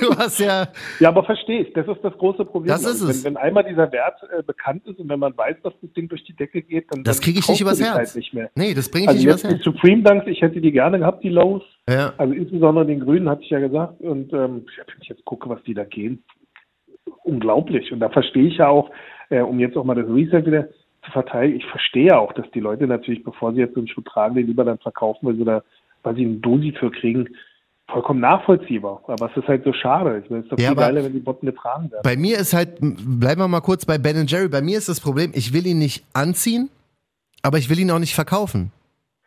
du hast ja, Ja, aber verstehe ich. Das ist das große Problem. Das ist Also, es. Wenn, wenn einmal dieser Wert äh, bekannt ist und wenn man weiß, dass das Ding durch die Decke geht, dann das kriege ich nicht übers die Herz. Halt nicht mehr. Nee, das bringe ich Also nicht übers jetzt die Herz. Supreme Dunks, ich hätte die gerne gehabt, die Lows. Ja. Also insbesondere den grünen, hatte ich ja gesagt. Und ähm, wenn ich jetzt gucke, was die da gehen, unglaublich. Und da verstehe ich ja auch, äh, um jetzt auch mal das Reset wieder zu verteidigen, ich verstehe auch, dass die Leute natürlich, bevor sie jetzt so einen Schuh tragen, den lieber dann verkaufen, weil sie da, weil sie einen Dosi für kriegen, vollkommen nachvollziehbar. Aber es ist halt so schade. Ich meine, es ist doch Ja, viel geiler, wenn die Botten getragen werden. Bei mir ist halt, bleiben wir mal kurz bei Ben Jerry. Bei mir ist das Problem, ich will ihn nicht anziehen, aber ich will ihn auch nicht verkaufen.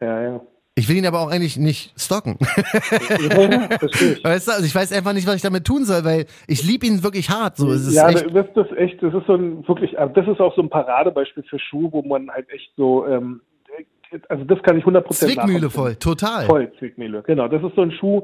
Ja, ja. Ich will ihn aber auch eigentlich nicht stocken. ja. Weißt du, also ich weiß einfach nicht, was ich damit tun soll, weil ich liebe ihn wirklich hart. So, es ist ja, echt, das ist echt, das ist so ein wirklich, also das ist auch so ein Paradebeispiel für Schuhe, wo man halt echt so, ähm, also das kann ich 100% Zwickmühle voll, total. Voll Zwickmühle, genau. Das ist so ein Schuh,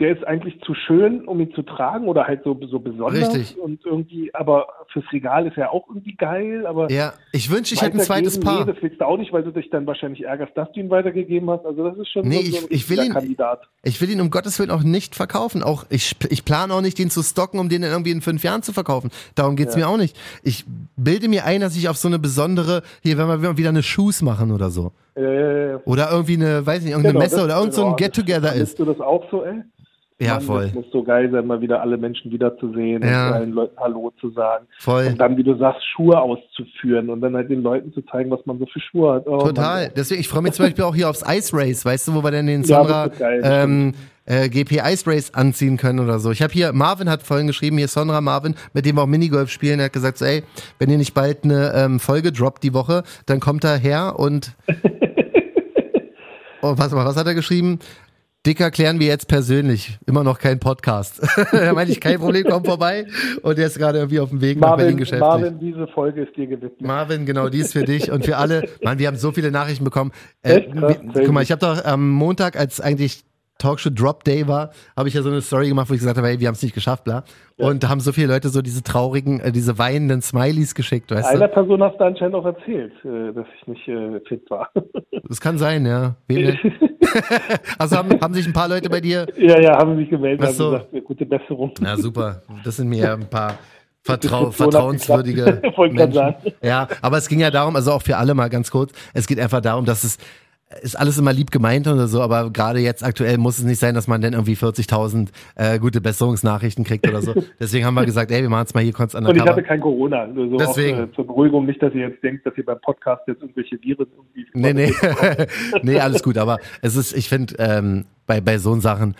der ist eigentlich zu schön, um ihn zu tragen oder halt so, so besonders. Richtig. Und irgendwie, aber fürs Regal ist er auch irgendwie geil, aber Ja, ich wünsche, ich hätte ein zweites Paar. Nee, das willst du auch nicht, weil du dich dann wahrscheinlich ärgerst, dass du ihn weitergegeben hast. Also das ist schon Nee, so, so ein ich- ich will ihn- Kandidat. Ich will ihn um Gottes Willen auch nicht verkaufen. Auch ich, ich plane auch nicht, den zu stocken, um den dann irgendwie in fünf Jahren zu verkaufen. Darum geht's mir auch nicht. Ich bilde mir ein, dass ich auf so eine besondere, hier, wenn wir wieder eine Shoes machen oder so. Äh, Oder irgendwie eine, weiß nicht, irgendeine genau, Messe oder irgend so ein Get-Together ist. Findest du das auch so, ey? Ja, Mann, voll. Das muss so geil sein, mal wieder alle Menschen wiederzusehen Ja. und allen Leuten Hallo zu sagen. Voll. Und dann, wie du sagst, Schuhe auszuführen und dann halt den Leuten zu zeigen, was man so für Schuhe hat. Oh, Total. Mann. Deswegen, ich freue mich zum Beispiel auch hier aufs Ice Race, weißt du, wo wir denn den Ja, Sonra geil, das ähm, äh, GP Ice Race anziehen können oder so. Ich habe hier, Marvin hat vorhin geschrieben, hier Sonra Marvin, mit dem wir auch Minigolf spielen, er hat gesagt, so, ey, wenn ihr nicht bald eine ähm, Folge droppt die Woche, dann kommt er her und oh, mal, was hat er geschrieben? Dicker klären wir jetzt persönlich. Immer noch kein Podcast. da meine ich, kein Problem, komm vorbei. Und der ist gerade irgendwie auf dem Weg nach Berlin Marvin, geschäftlich. Marvin, diese Folge ist dir gewidmet. Marvin, genau, die ist für dich und für alle. Mann, wir haben so viele Nachrichten bekommen. Äh, Echt krass, guck mal, ich habe doch am Montag, als eigentlich Talkshow Drop Day war, habe ich ja so eine Story gemacht, wo ich gesagt habe, hey, wir haben es nicht geschafft, bla. Und da haben so viele Leute so diese traurigen, äh, diese weinenden Smileys geschickt, weißt Einer du? Person hast du anscheinend auch erzählt, äh, dass ich nicht äh, fit war. Das kann sein, ja. Also haben, haben sich ein paar Leute bei dir. ja, ja, haben sich gemeldet, Ach haben so. gesagt, äh, gute Besserung. Na super, das sind mir ja ein paar Vertrau vertrauenswürdige Menschen. Ja, aber es ging ja darum, also auch für alle mal ganz kurz, es geht einfach darum, dass es ist alles immer lieb gemeint oder so, aber gerade jetzt aktuell muss es nicht sein, dass man dann irgendwie 40.000 äh, gute Besserungsnachrichten kriegt oder so. Deswegen haben wir gesagt, ey, wir machen es mal hier kurz Und ich hatte kein Corona. Also Deswegen. Auch, äh, zur Beruhigung nicht, dass ihr jetzt denkt, dass ihr beim Podcast jetzt irgendwelche Viren irgendwie. Nee, nee, nee, alles gut, aber es ist, ich finde, ähm, bei, bei so Sachen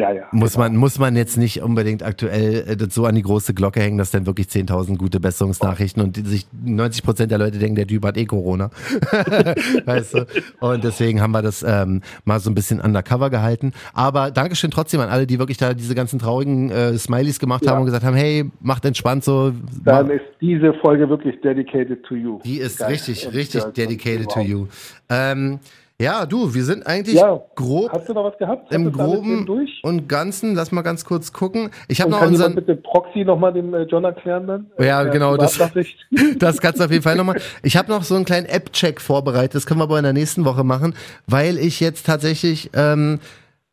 Ja, ja. muss man, muss man jetzt nicht unbedingt aktuell äh, das so an die große Glocke hängen, dass dann wirklich 10.000 gute Besserungsnachrichten und sich 90 Prozent der Leute denken, der Typ hat eh Corona. weißt du? Und deswegen haben wir das ähm, mal so ein bisschen undercover gehalten. Aber Dankeschön trotzdem an alle, die wirklich da diese ganzen traurigen äh, Smileys gemacht Ja. haben und gesagt haben, hey, macht entspannt so. Dann mach- ist diese Folge wirklich dedicated to you. die ist Geil. richtig, richtig dedicated to wow. you. Ähm, ja, du, wir sind eigentlich Ja, grob Hast du noch was gehabt? im Hast Groben durch? und Ganzen. Lass mal ganz kurz gucken. Ich habe noch kann unseren. bitte Proxy nochmal dem äh, John erklären dann? Ja, Äh, genau, das-? Das kannst du auf jeden Fall nochmal. Ich habe noch so einen kleinen App-Check vorbereitet. Das können wir aber in der nächsten Woche machen, weil ich jetzt tatsächlich ähm,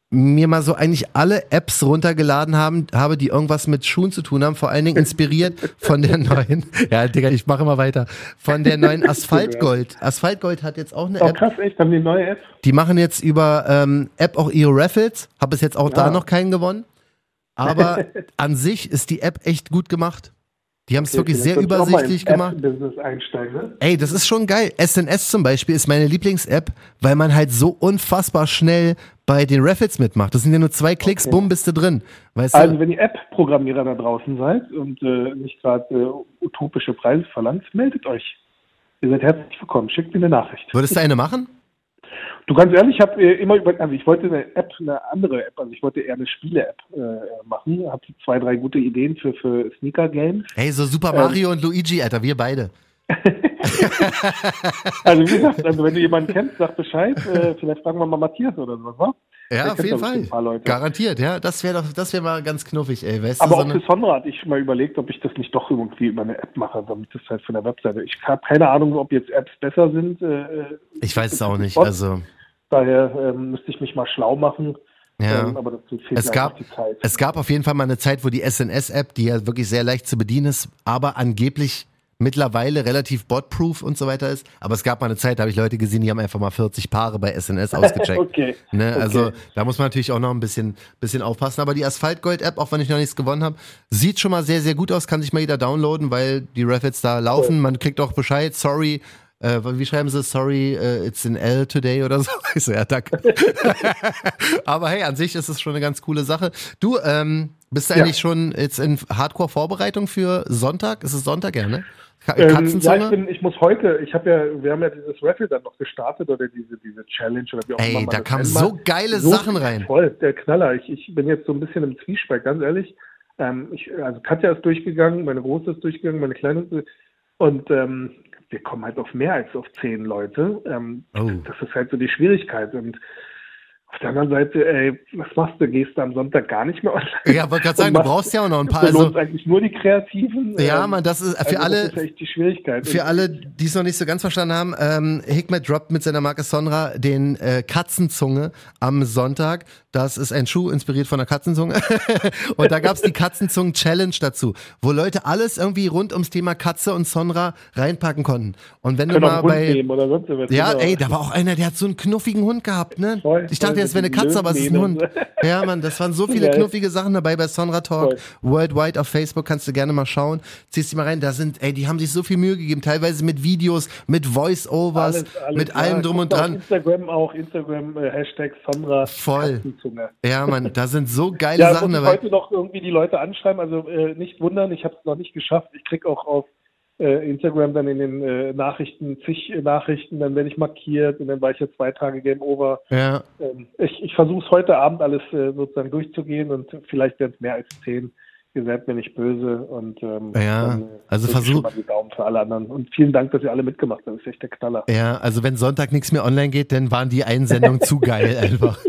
mir mal so eigentlich alle Apps runtergeladen haben, habe, die irgendwas mit Schuhen zu tun haben. Vor allen Dingen inspiriert von der neuen. Ja, Digga, ich mache immer weiter. Von der neuen Asphaltgold. Asphaltgold hat jetzt auch eine Oh, App. krass, echt? Haben die neue App? Die machen jetzt über ähm, App auch ihre Raffles. Habe bis jetzt auch da Ja. noch keinen gewonnen. Aber an sich ist die App echt gut gemacht. Die haben es wirklich sehr übersichtlich gemacht. Ne? Ey, das ist schon geil. SNS zum Beispiel ist meine Lieblings-App, weil man halt so unfassbar schnell bei den Raffles mitmacht. Das sind ja nur zwei Klicks, Okay. bumm, bist du drin. Weißt Also du? wenn ihr App-Programmierer da draußen seid und äh, nicht gerade äh, utopische Preise verlangt, meldet euch. Ihr seid herzlich willkommen. Schickt mir eine Nachricht. Würdest du eine machen? Du ganz ehrlich, ich habe äh, immer über, also ich wollte eine App, eine andere App, also ich wollte eher eine Spiele-App äh, machen. Habe zwei, drei gute Ideen für für Sneaker-Games. Hey, so Super Mario und Luigi, Alter, wir beide. Also wie gesagt, also wenn du jemanden kennst, sag Bescheid. Äh, vielleicht fragen wir mal Matthias oder sowas, wa? Ja, auf jeden Fall. Garantiert, ja. Das wäre doch, das wäre mal ganz knuffig, ey. Weißt Aber du, so auch eine, für Sonra hatte ich mal überlegt, ob ich das nicht doch irgendwie über eine App mache, damit das halt von der Webseite. Ich habe keine Ahnung, ob jetzt Apps besser sind. Äh, ich weiß es auch nicht. Also, daher ähm, müsste ich mich mal schlau machen. ja. Ähm, aber fehlt Es gab, einfach die Zeit. es gab auf jeden Fall mal eine Zeit, wo die SNS-App, die ja wirklich sehr leicht zu bedienen ist, aber angeblich mittlerweile relativ botproof und so weiter ist. Aber es gab mal eine Zeit, da habe ich Leute gesehen, die haben einfach mal 40 Paare bei SNS ausgecheckt. okay. Ne, okay. Also da muss man natürlich auch noch ein bisschen, bisschen aufpassen. Aber die Asphaltgold-App, auch wenn ich noch nichts gewonnen habe, sieht schon mal sehr, sehr gut aus. Kann sich mal jeder downloaden, weil die Raffles da laufen. Man kriegt auch Bescheid. Sorry. Äh, wie schreiben sie? Sorry, äh, it's in L today oder so. Ich so, ja, danke. Aber hey, an sich ist es schon eine ganz coole Sache. Du, ähm, bist du Ja. eigentlich schon jetzt in Hardcore-Vorbereitung für Sonntag? Ist es Sonntag, ja, ne? Ka Ähm, ja, Katzenzunge? ich, bin, ich muss heute, ich habe ja, wir haben ja dieses Raffle dann noch gestartet oder diese, diese Challenge oder wie auch immer Ey, da kamen so geile So Sachen rein. Voll, der Knaller. Ich, ich bin jetzt so ein bisschen im Zwiespalt, ganz ehrlich. Ähm, ich, also Katja ist durchgegangen, meine Große ist durchgegangen, meine Kleine ist und ähm, wir kommen halt auf mehr als auf zehn Leute. Ähm, Oh. Das ist halt so die Schwierigkeit. Und Auf der anderen Seite, ey, was machst du? Gehst du am Sonntag gar nicht mehr online? Ja, wollte gerade sagen, du brauchst ja auch noch ein paar. Also, eigentlich nur die Kreativen. ja, ähm, man, das ist für also alle. Das ist echt die Schwierigkeit. Für alle, die es noch nicht so ganz verstanden haben, ähm, Hikmet droppt mit seiner Marke Sonra den äh, Katzenzunge am Sonntag. Das ist ein Schuh inspiriert von der Katzenzunge. und da gab's die Katzenzungen-Challenge dazu, wo Leute alles irgendwie rund ums Thema Katze und Sonra reinpacken konnten. Und wenn du können auch mal bei. Ja, Genau. ey, da war auch einer, der hat so einen knuffigen Hund gehabt, ne? Voll, ich dachte, jetzt wäre eine Katze, aber es ist ein Hund. Ja, Mann, das waren so viele Geil. knuffige Sachen dabei bei Sonra Talk Voll. Worldwide auf Facebook, kannst du gerne mal schauen. Ziehst dich mal rein, da sind, ey, die haben sich so viel Mühe gegeben, teilweise mit Videos, mit Voice-Overs, mit ja. allem drum und dran. Instagram auch, Instagram, äh, Hashtag Sonra. Voll. Katzenzunge. Ja, Mann, da sind so geile Ja, Sachen muss ich dabei. heute noch irgendwie die Leute anschreiben, also äh, nicht wundern, ich habe es noch nicht geschafft. Ich krieg auch auf äh, Instagram dann in den äh, Nachrichten, zig Nachrichten, dann werde ich markiert und dann war ich ja zwei Tage Game Over. Ja, Ähm, ich ich versuche es heute Abend alles äh, sozusagen durchzugehen und vielleicht werden es mehr als zehn. Ihr seid mir nicht böse und ähm, Ja, äh, also versuch- mal die Daumen für alle anderen. Und vielen Dank, dass ihr alle mitgemacht habt. Das ist echt der Knaller. ja, also wenn Sonntag nichts mehr online geht, dann waren die Einsendungen zu geil einfach.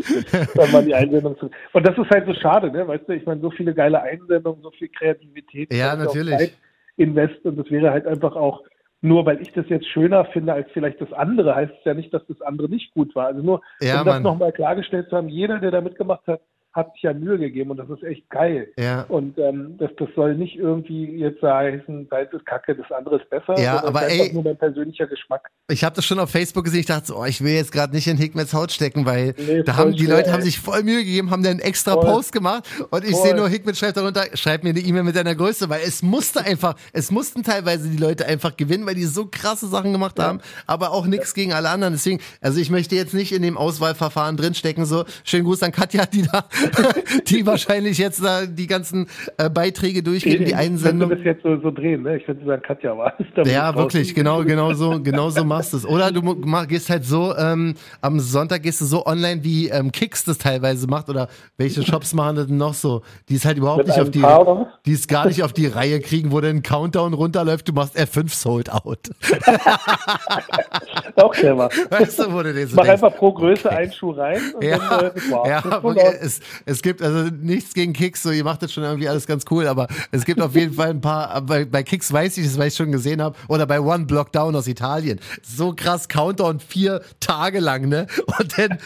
Dann war die Einsendung zu. Und das ist halt so schade, ne? Weißt du, ich meine, so viele geile Einsendungen, so viel Kreativität. Ja, das natürlich. Invest und das wäre halt einfach auch, nur weil ich das jetzt schöner finde als vielleicht das andere, heißt es ja nicht, dass das andere nicht gut war. Also nur, Ja, um das Mann. nochmal klargestellt zu haben, jeder, der da mitgemacht hat, hat sich ja Mühe gegeben und das ist echt geil. Ja. Und ähm, das, das soll nicht irgendwie jetzt heißen, das ist kacke, das andere ist besser. Ja, aber ist ey- nur mein persönlicher Geschmack. Ich habe das schon auf Facebook gesehen. Ich dachte, so, oh, ich will jetzt gerade nicht in Hikmets Haut stecken, weil Nee, da haben die schwer, Leute haben ey. sich voll Mühe gegeben, haben dann einen extra Voll. Post gemacht und ich sehe nur Hikmet schreibt darunter, schreib mir eine E-Mail mit deiner Größe, weil es musste einfach, es mussten teilweise die Leute einfach gewinnen, weil die so krasse Sachen gemacht haben, aber auch nichts gegen alle anderen. Deswegen, also ich möchte jetzt nicht in dem Auswahlverfahren drinstecken. So schönen Gruß an Katja, die da, die wahrscheinlich jetzt da die ganzen äh, Beiträge durchgeben, die Ich könnte Einsendung. das jetzt so, so drehen, ne? Ich könnte sagen, Katja war es. Ja, wirklich, genau, genau so, genau so machst du es. Oder du mach, gehst halt so, ähm, am Sonntag gehst du so online, wie ähm, Kicks das teilweise macht, oder welche Shops machen das denn noch so, die es halt überhaupt Mit nicht auf die, Paar, die es gar nicht auf die Reihe kriegen, wo dann ein Countdown runterläuft, du machst F5 sold out. Auch clever. Weißt du, wo du dir so Mach denkst, einfach pro Größe einen Schuh rein und ja, dann äh, war's. ja Das ist es, es gibt also nichts gegen Kicks, so ihr macht das schon irgendwie alles ganz cool, aber es gibt auf jeden Fall ein paar, bei, bei Kicks weiß ich das, weil ich schon gesehen habe, oder bei One Block Down aus Italien. So krass Countdown vier Tage lang, ne? Und dann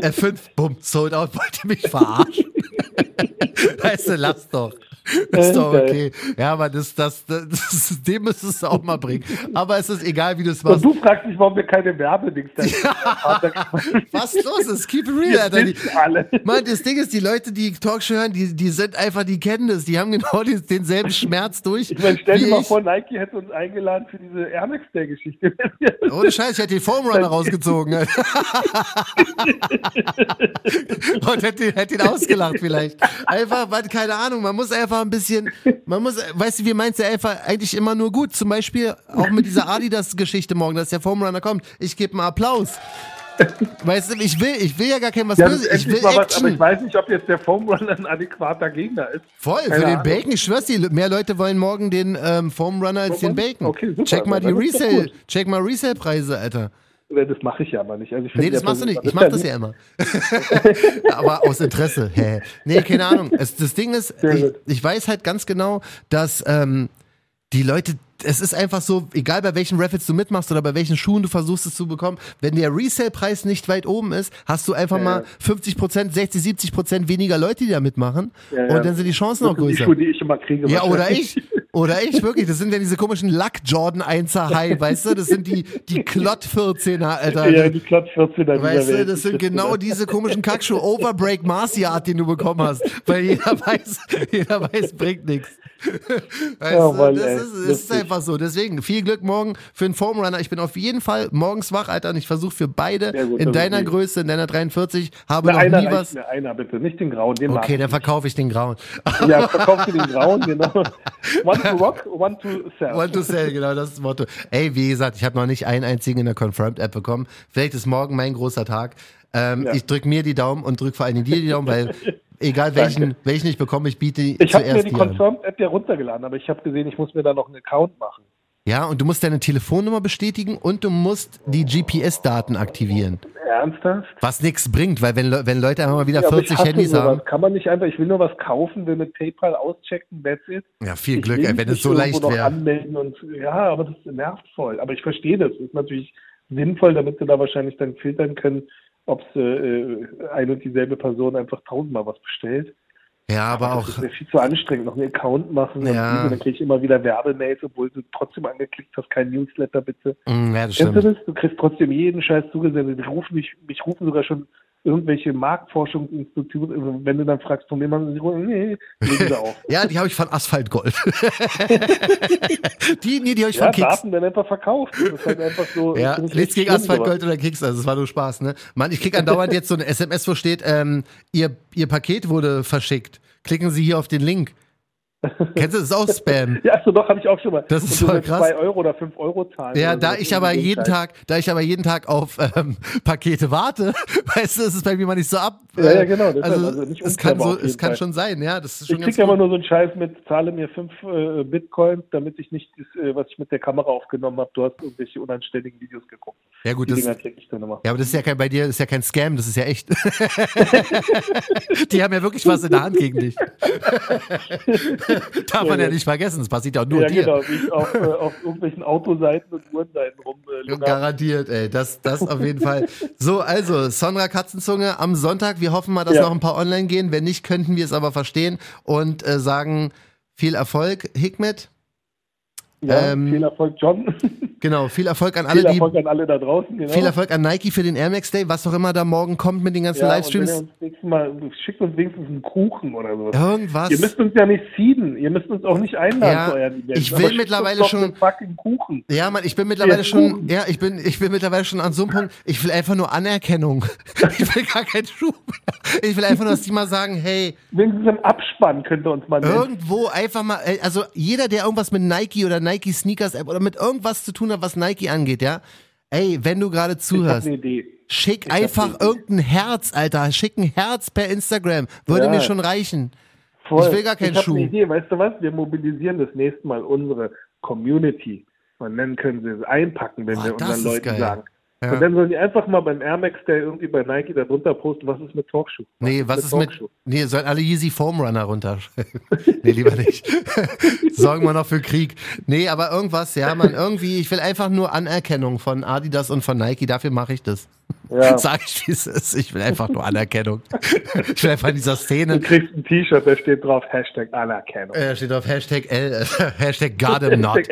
F5, bumm, sold out, wollt ihr mich verarschen? weißt du, lass doch. Ist doch Geil. okay. Ja, aber das, das, das, das, dem müsstest du auch mal bringen. Aber es ist egal, wie du es Und machst. du fragst dich, warum wir keine Werbedings da Was ist los ist? Keep it real, Alter. Die, alle. Mann, das Ding ist, die Leute, die Talkshow hören, die, die sind einfach, die kennen das. Die haben genau den, denselben Schmerz durch. Ich meine, stell dir mal ich. vor, Nike hätte uns eingeladen für diese Air Max Day Geschichte. Ohne Scheiß, ich hätte den Foam Runner rausgezogen. Und hätte, hätte ihn ausgelacht vielleicht. Einfach, weil, keine Ahnung, man muss einfach ein bisschen, man muss, weißt du, wir meinst ja einfach eigentlich immer nur gut. Zum Beispiel auch mit dieser Adidas-Geschichte morgen, dass der Foam Runner kommt. Ich gebe einen Applaus. Weißt du, ich will, ich will ja gar kein was Ja, Böses. Ich will was, aber Action. ich weiß nicht, ob jetzt der Foam Runner ein adäquater Gegner ist. Voll, Keine für den. Bacon. Ich schwör's dir, mehr Leute wollen morgen den ähm, Foam Runner als den Foam Runner? Bacon. Okay, super, check mal die Resale, check mal Resale-Preise, Alter. Das mache ich ja aber nicht. Also ich Nee, das ja machst du nicht. Ich ist mach ja das ja immer. Aber aus Interesse. Nee, keine Ahnung. Es, das Ding ist, ich, ich weiß halt ganz genau, dass ähm, die Leute, es ist einfach so, egal bei welchen Raffles du mitmachst oder bei welchen Schuhen du versuchst es zu bekommen, wenn der Resale-Preis nicht weit oben ist, hast du einfach Ja, mal ja. 50 Prozent, 60, 70 Prozent weniger Leute, die da mitmachen. Ja. Und dann sind die Chancen noch sind die größer. Schuhe, die ich immer kriege. Ja, oder ich. Oder ich, wirklich. Das sind ja diese komischen Luck Jordan 1er High, weißt du? Das sind die, die Klott 14er, Alter. Ja, die Klotz 14 er Weißt dieser du, das sind genau diese komischen Kackschuhe Overbreak Marcia Art, den du bekommen hast. Weil jeder weiß, jeder weiß, bringt nichts. Ja, Mann, das ey, ist, es ist einfach so. Deswegen viel Glück morgen für den Foam Runner. Ich bin auf jeden Fall morgens wach, Alter, und ich versuche für beide gut, in das deiner. Größe, in deiner 43, habe das. noch Einer nie was. mir, einer bitte, nicht den grauen, den Okay, dann verkaufe ich den grauen. Ja, verkaufst du den grauen, genau. One to rock, one to sell. One to sell, genau das ist das Motto. Ey, wie gesagt, ich habe noch nicht einen einzigen in der Confirmed-App bekommen. Vielleicht ist morgen mein großer Tag. Ähm, Ja. Ich drück mir die Daumen und drück vor allem dir die Daumen, weil egal welchen, welchen ich bekomme, ich biete ich habe mir die. Confirmed-App ja runtergeladen, aber ich habe gesehen, ich muss mir da noch einen Account machen. Ja, und du musst deine Telefonnummer bestätigen und du musst die GPS-Daten aktivieren. Ernsthaft? Was nichts bringt, weil wenn, wenn Leute einfach mal wieder Ja, aber ich 40 hasse Handys sowas. haben. Kann man nicht einfach, ich will nur was kaufen, will mit PayPal auschecken, that's it. Ja, viel Ich Glück, ey, wenn es so leicht wäre. anmelden und ja, aber das nervt voll. Aber ich verstehe das. Ist natürlich sinnvoll, damit sie da wahrscheinlich dann filtern können, ob es äh, ein und dieselbe Person einfach tausendmal was bestellt. Ja, aber Das auch, ist mir viel zu anstrengend. Noch einen Account machen Ja. und dann kriege ich immer wieder Werbemails, obwohl du trotzdem angeklickt hast, kein Newsletter bitte. Mm, ja, das Kennst du stimmt. das? Du kriegst trotzdem jeden Scheiß zugesendet. Die rufen mich, mich rufen sogar schon irgendwelche Marktforschungsinstitute, wenn du dann fragst, von wem haben sie nee, legen sie auf. Ja, die habe ich von Asphalt Gold. die, nee, die habe ich Ja, von Kicks. Daten werden einfach verkauft. Das ist halt einfach so. Ja, nichts gegen schlimm, Asphalt sowas. Gold oder Kicks, also es war nur Spaß, ne? Mann, ich krieg andauernd jetzt so eine SMS, wo steht, ähm, ihr, ihr Paket wurde verschickt. Klicken Sie hier auf den Link. Kennst du das auch Spam? Ja, so doch, habe ich auch schon mal. Das ist voll krass. zwei Euro oder fünf Euro zahlen. Ja, da ich aber jeden. Tag, da ich aber jeden Tag auf ähm, Pakete warte, weißt du, ist es bei mir mal nicht so ab. Ja, ja, äh, genau, Also, also nicht es kann so, es kann Fall. schon sein, ja, das ist Ich schon ganz kriege aber gut. nur so einen Scheiß mit, zahle mir fünf äh, Bitcoins, damit ich nicht, das, äh, was ich mit der Kamera aufgenommen habe, du hast irgendwelche unanständigen Videos geguckt. Ja gut, Die das, ich dann immer. ja, aber das ist ja kein, bei dir, das ist ja kein Scam, das ist ja echt. Die haben ja wirklich was in der Hand gegen dich. Darf man ja nicht vergessen, das passiert ja auch nur ja, dir. genau, wie ich auf, äh, auf irgendwelchen Autoseiten und Uhrenseiten rum. Äh. Garantiert, ey, das, das auf jeden Fall. So, also, Sonra Katzenzunge am Sonntag. Wir hoffen mal, dass Ja. noch ein paar online gehen. Wenn nicht, könnten wir es aber verstehen und äh, sagen viel Erfolg, Hikmet. ja, ähm, viel Erfolg, John. Genau, viel Erfolg an alle, viel die. Erfolg an alle da draußen. Genau. Viel Erfolg an Nike für den Air Max Day, was auch immer da morgen kommt mit den ganzen ja, Livestreams. Mal, schickt uns wenigstens einen Kuchen oder so. Irgendwas. Ihr müsst uns ja nicht seeden. Ihr müsst uns auch nicht einladen Ja, zu euren Events. ich will mittlerweile schon- fucking Kuchen. Ja, Mann, ich bin mittlerweile Ja, schon, Kuchen. ja, ich bin, ich bin mittlerweile schon an so einem Punkt, ich will einfach nur Anerkennung. Ich will gar keinen Schub. Ich will einfach nur, dass die mal sagen, hey, Wenigstens im Abspann könnt ihr uns mal irgendwo einfach mal, also jeder, der irgendwas mit Nike oder Nike Sneakers App oder mit irgendwas zu tun hat, was Nike angeht, ja, ey, wenn du gerade Ich zuhörst, schick hab einfach irgendein Herz, Alter, schick ein Herz per Instagram, würde Ja. mir schon reichen. Voll. Ich will gar keinen ich Schuh. Eine Idee. Weißt du was? Wir mobilisieren das nächste Mal unsere Community. Und dann können sie es einpacken, wenn Boah, wir unseren Leuten geil. sagen. Ja. Und dann sollen die einfach mal beim Air Max Day irgendwie bei Nike da drunter posten, was ist mit Talkshow? Nee, was ist mit, Talkshow? nee, sollen alle Yeezy Foam Runner runterschreiben. nee, lieber nicht. Sorgen wir noch für Krieg. Nee, aber irgendwas, ja, man, irgendwie, ich will einfach nur Anerkennung von Adidas und von Nike, dafür mache ich das. Ja. Sag ich, wie es ist. Ich will einfach nur Anerkennung. ich will einfach in dieser Szene. Du kriegst ein T-Shirt, da steht drauf Hashtag Anerkennung. Äh, steht auf Hashtag L, äh, Hashtag God am Not.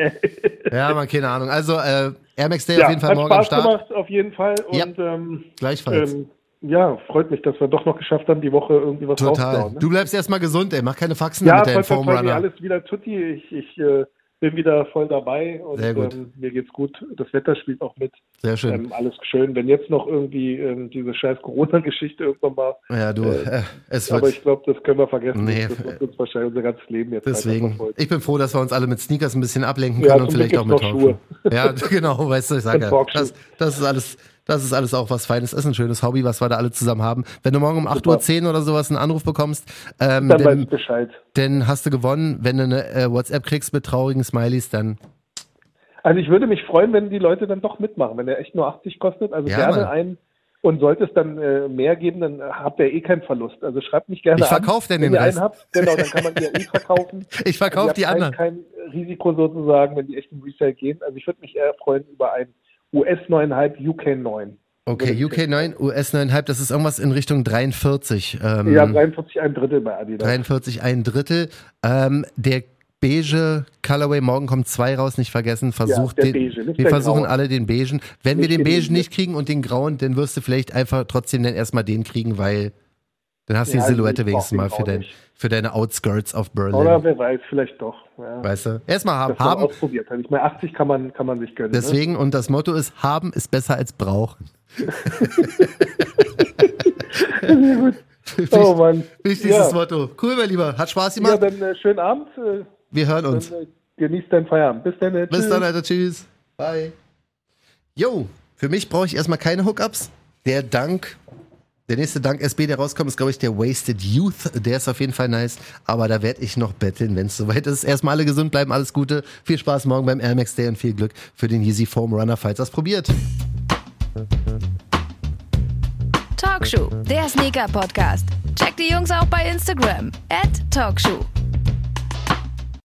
Ja, man, keine Ahnung. Also, äh, Air Max Day ja, auf jeden Fall morgen am Spaß Start. gemacht, auf jeden Fall. Ja. Und ähm, Gleichfalls. ähm, ja, freut mich, dass wir doch noch geschafft haben, die Woche irgendwie was Total. Ne? Du bleibst erstmal gesund, ey. Mach keine Faxen ja, mit deinem Foam Runner. alles wieder tutti. Ich, ich äh, bin wieder voll dabei und Sehr gut. Ähm, mir geht's gut. Das Wetter spielt auch mit. Sehr schön. Ähm, alles schön. Wenn jetzt noch irgendwie ähm, diese scheiß Corona-Geschichte irgendwann mal, ja, du, äh, es aber wird. ich glaube, das können wir vergessen. Nee, das wird uns wahrscheinlich unser ganzes Leben jetzt Deswegen, ich bin froh, dass wir uns alle mit Sneakers ein bisschen ablenken Ja, können und zum vielleicht auch mit Talkshow. Ja, genau, weißt du, ich sage Und ja, das, das ist alles, das ist alles auch was Feines. Ist ein schönes Hobby, was wir da alle zusammen haben. Wenn du morgen um 8.10 Uhr oder sowas einen Anruf bekommst, ähm, Dann dann, ich Bescheid. dann hast du gewonnen. Wenn du eine äh, WhatsApp kriegst mit traurigen Smileys, dann Also ich würde mich freuen, wenn die Leute dann doch mitmachen, wenn der echt nur 80 kostet. Also Ja, gerne Mann. ein und sollte es dann äh, mehr geben, dann habt ihr eh keinen Verlust. Also schreibt mich gerne Ich an. verkauf denn wenn den ihr Rest. einen habt. Genau, dann kann man die ja eh verkaufen. ich verkaufe Ihr die anderen. Kein, kein Risiko sozusagen, wenn die echt im Resale gehen. Also ich würde mich eher freuen über ein US 9,5 UK 9. Okay, UK 9, US 9,5, das ist irgendwas in Richtung 43. Ähm, Ja, 43 ein Drittel bei Adidas. 43, ein Drittel. Ähm, der beige Colorway, morgen kommt zwei raus, nicht vergessen. Versucht der den, beige, wir versuchen graue. alle den beigen. Wenn wir Nicht den den beigen beige. nicht kriegen und den grauen, dann wirst du vielleicht einfach trotzdem dann erstmal den kriegen, weil dann hast du Ja, die Silhouette wenigstens mal für, dein, für deine Outskirts of Berlin. Oder wer weiß, vielleicht doch. Ja. Weißt du? Erstmal haben. Das man haben ausprobiert hat. Ich meine, 80 kann man, kann man sich gönnen. Ne? deswegen, und das Motto ist, haben ist besser als brauchen. Sehr gut. Oh Mann. Wichtigstes ja. Motto. Cool, mein Lieber. Hat Spaß Ja, gemacht. dann äh, schönen Abend. Äh, wir hören dann, uns. äh, genießt deinen Feierabend. Bis dann. Äh, Bis dann, Alter. Tschüss. Bye. Yo, für mich brauche ich erstmal keine Hookups. Der Dank, der nächste Dank SB, der rauskommt, ist, glaube ich, der Wasted Youth. Der ist auf jeden Fall nice. Aber da werde ich noch betteln, wenn es soweit ist. Erstmal alle gesund bleiben, alles Gute. Viel Spaß morgen beim Air Max Day und viel Glück für den Yeezy Foam Runner, falls das probiert. Talkshow, der Sneaker-Podcast. Checkt die Jungs auch bei Instagram. At Talkshow.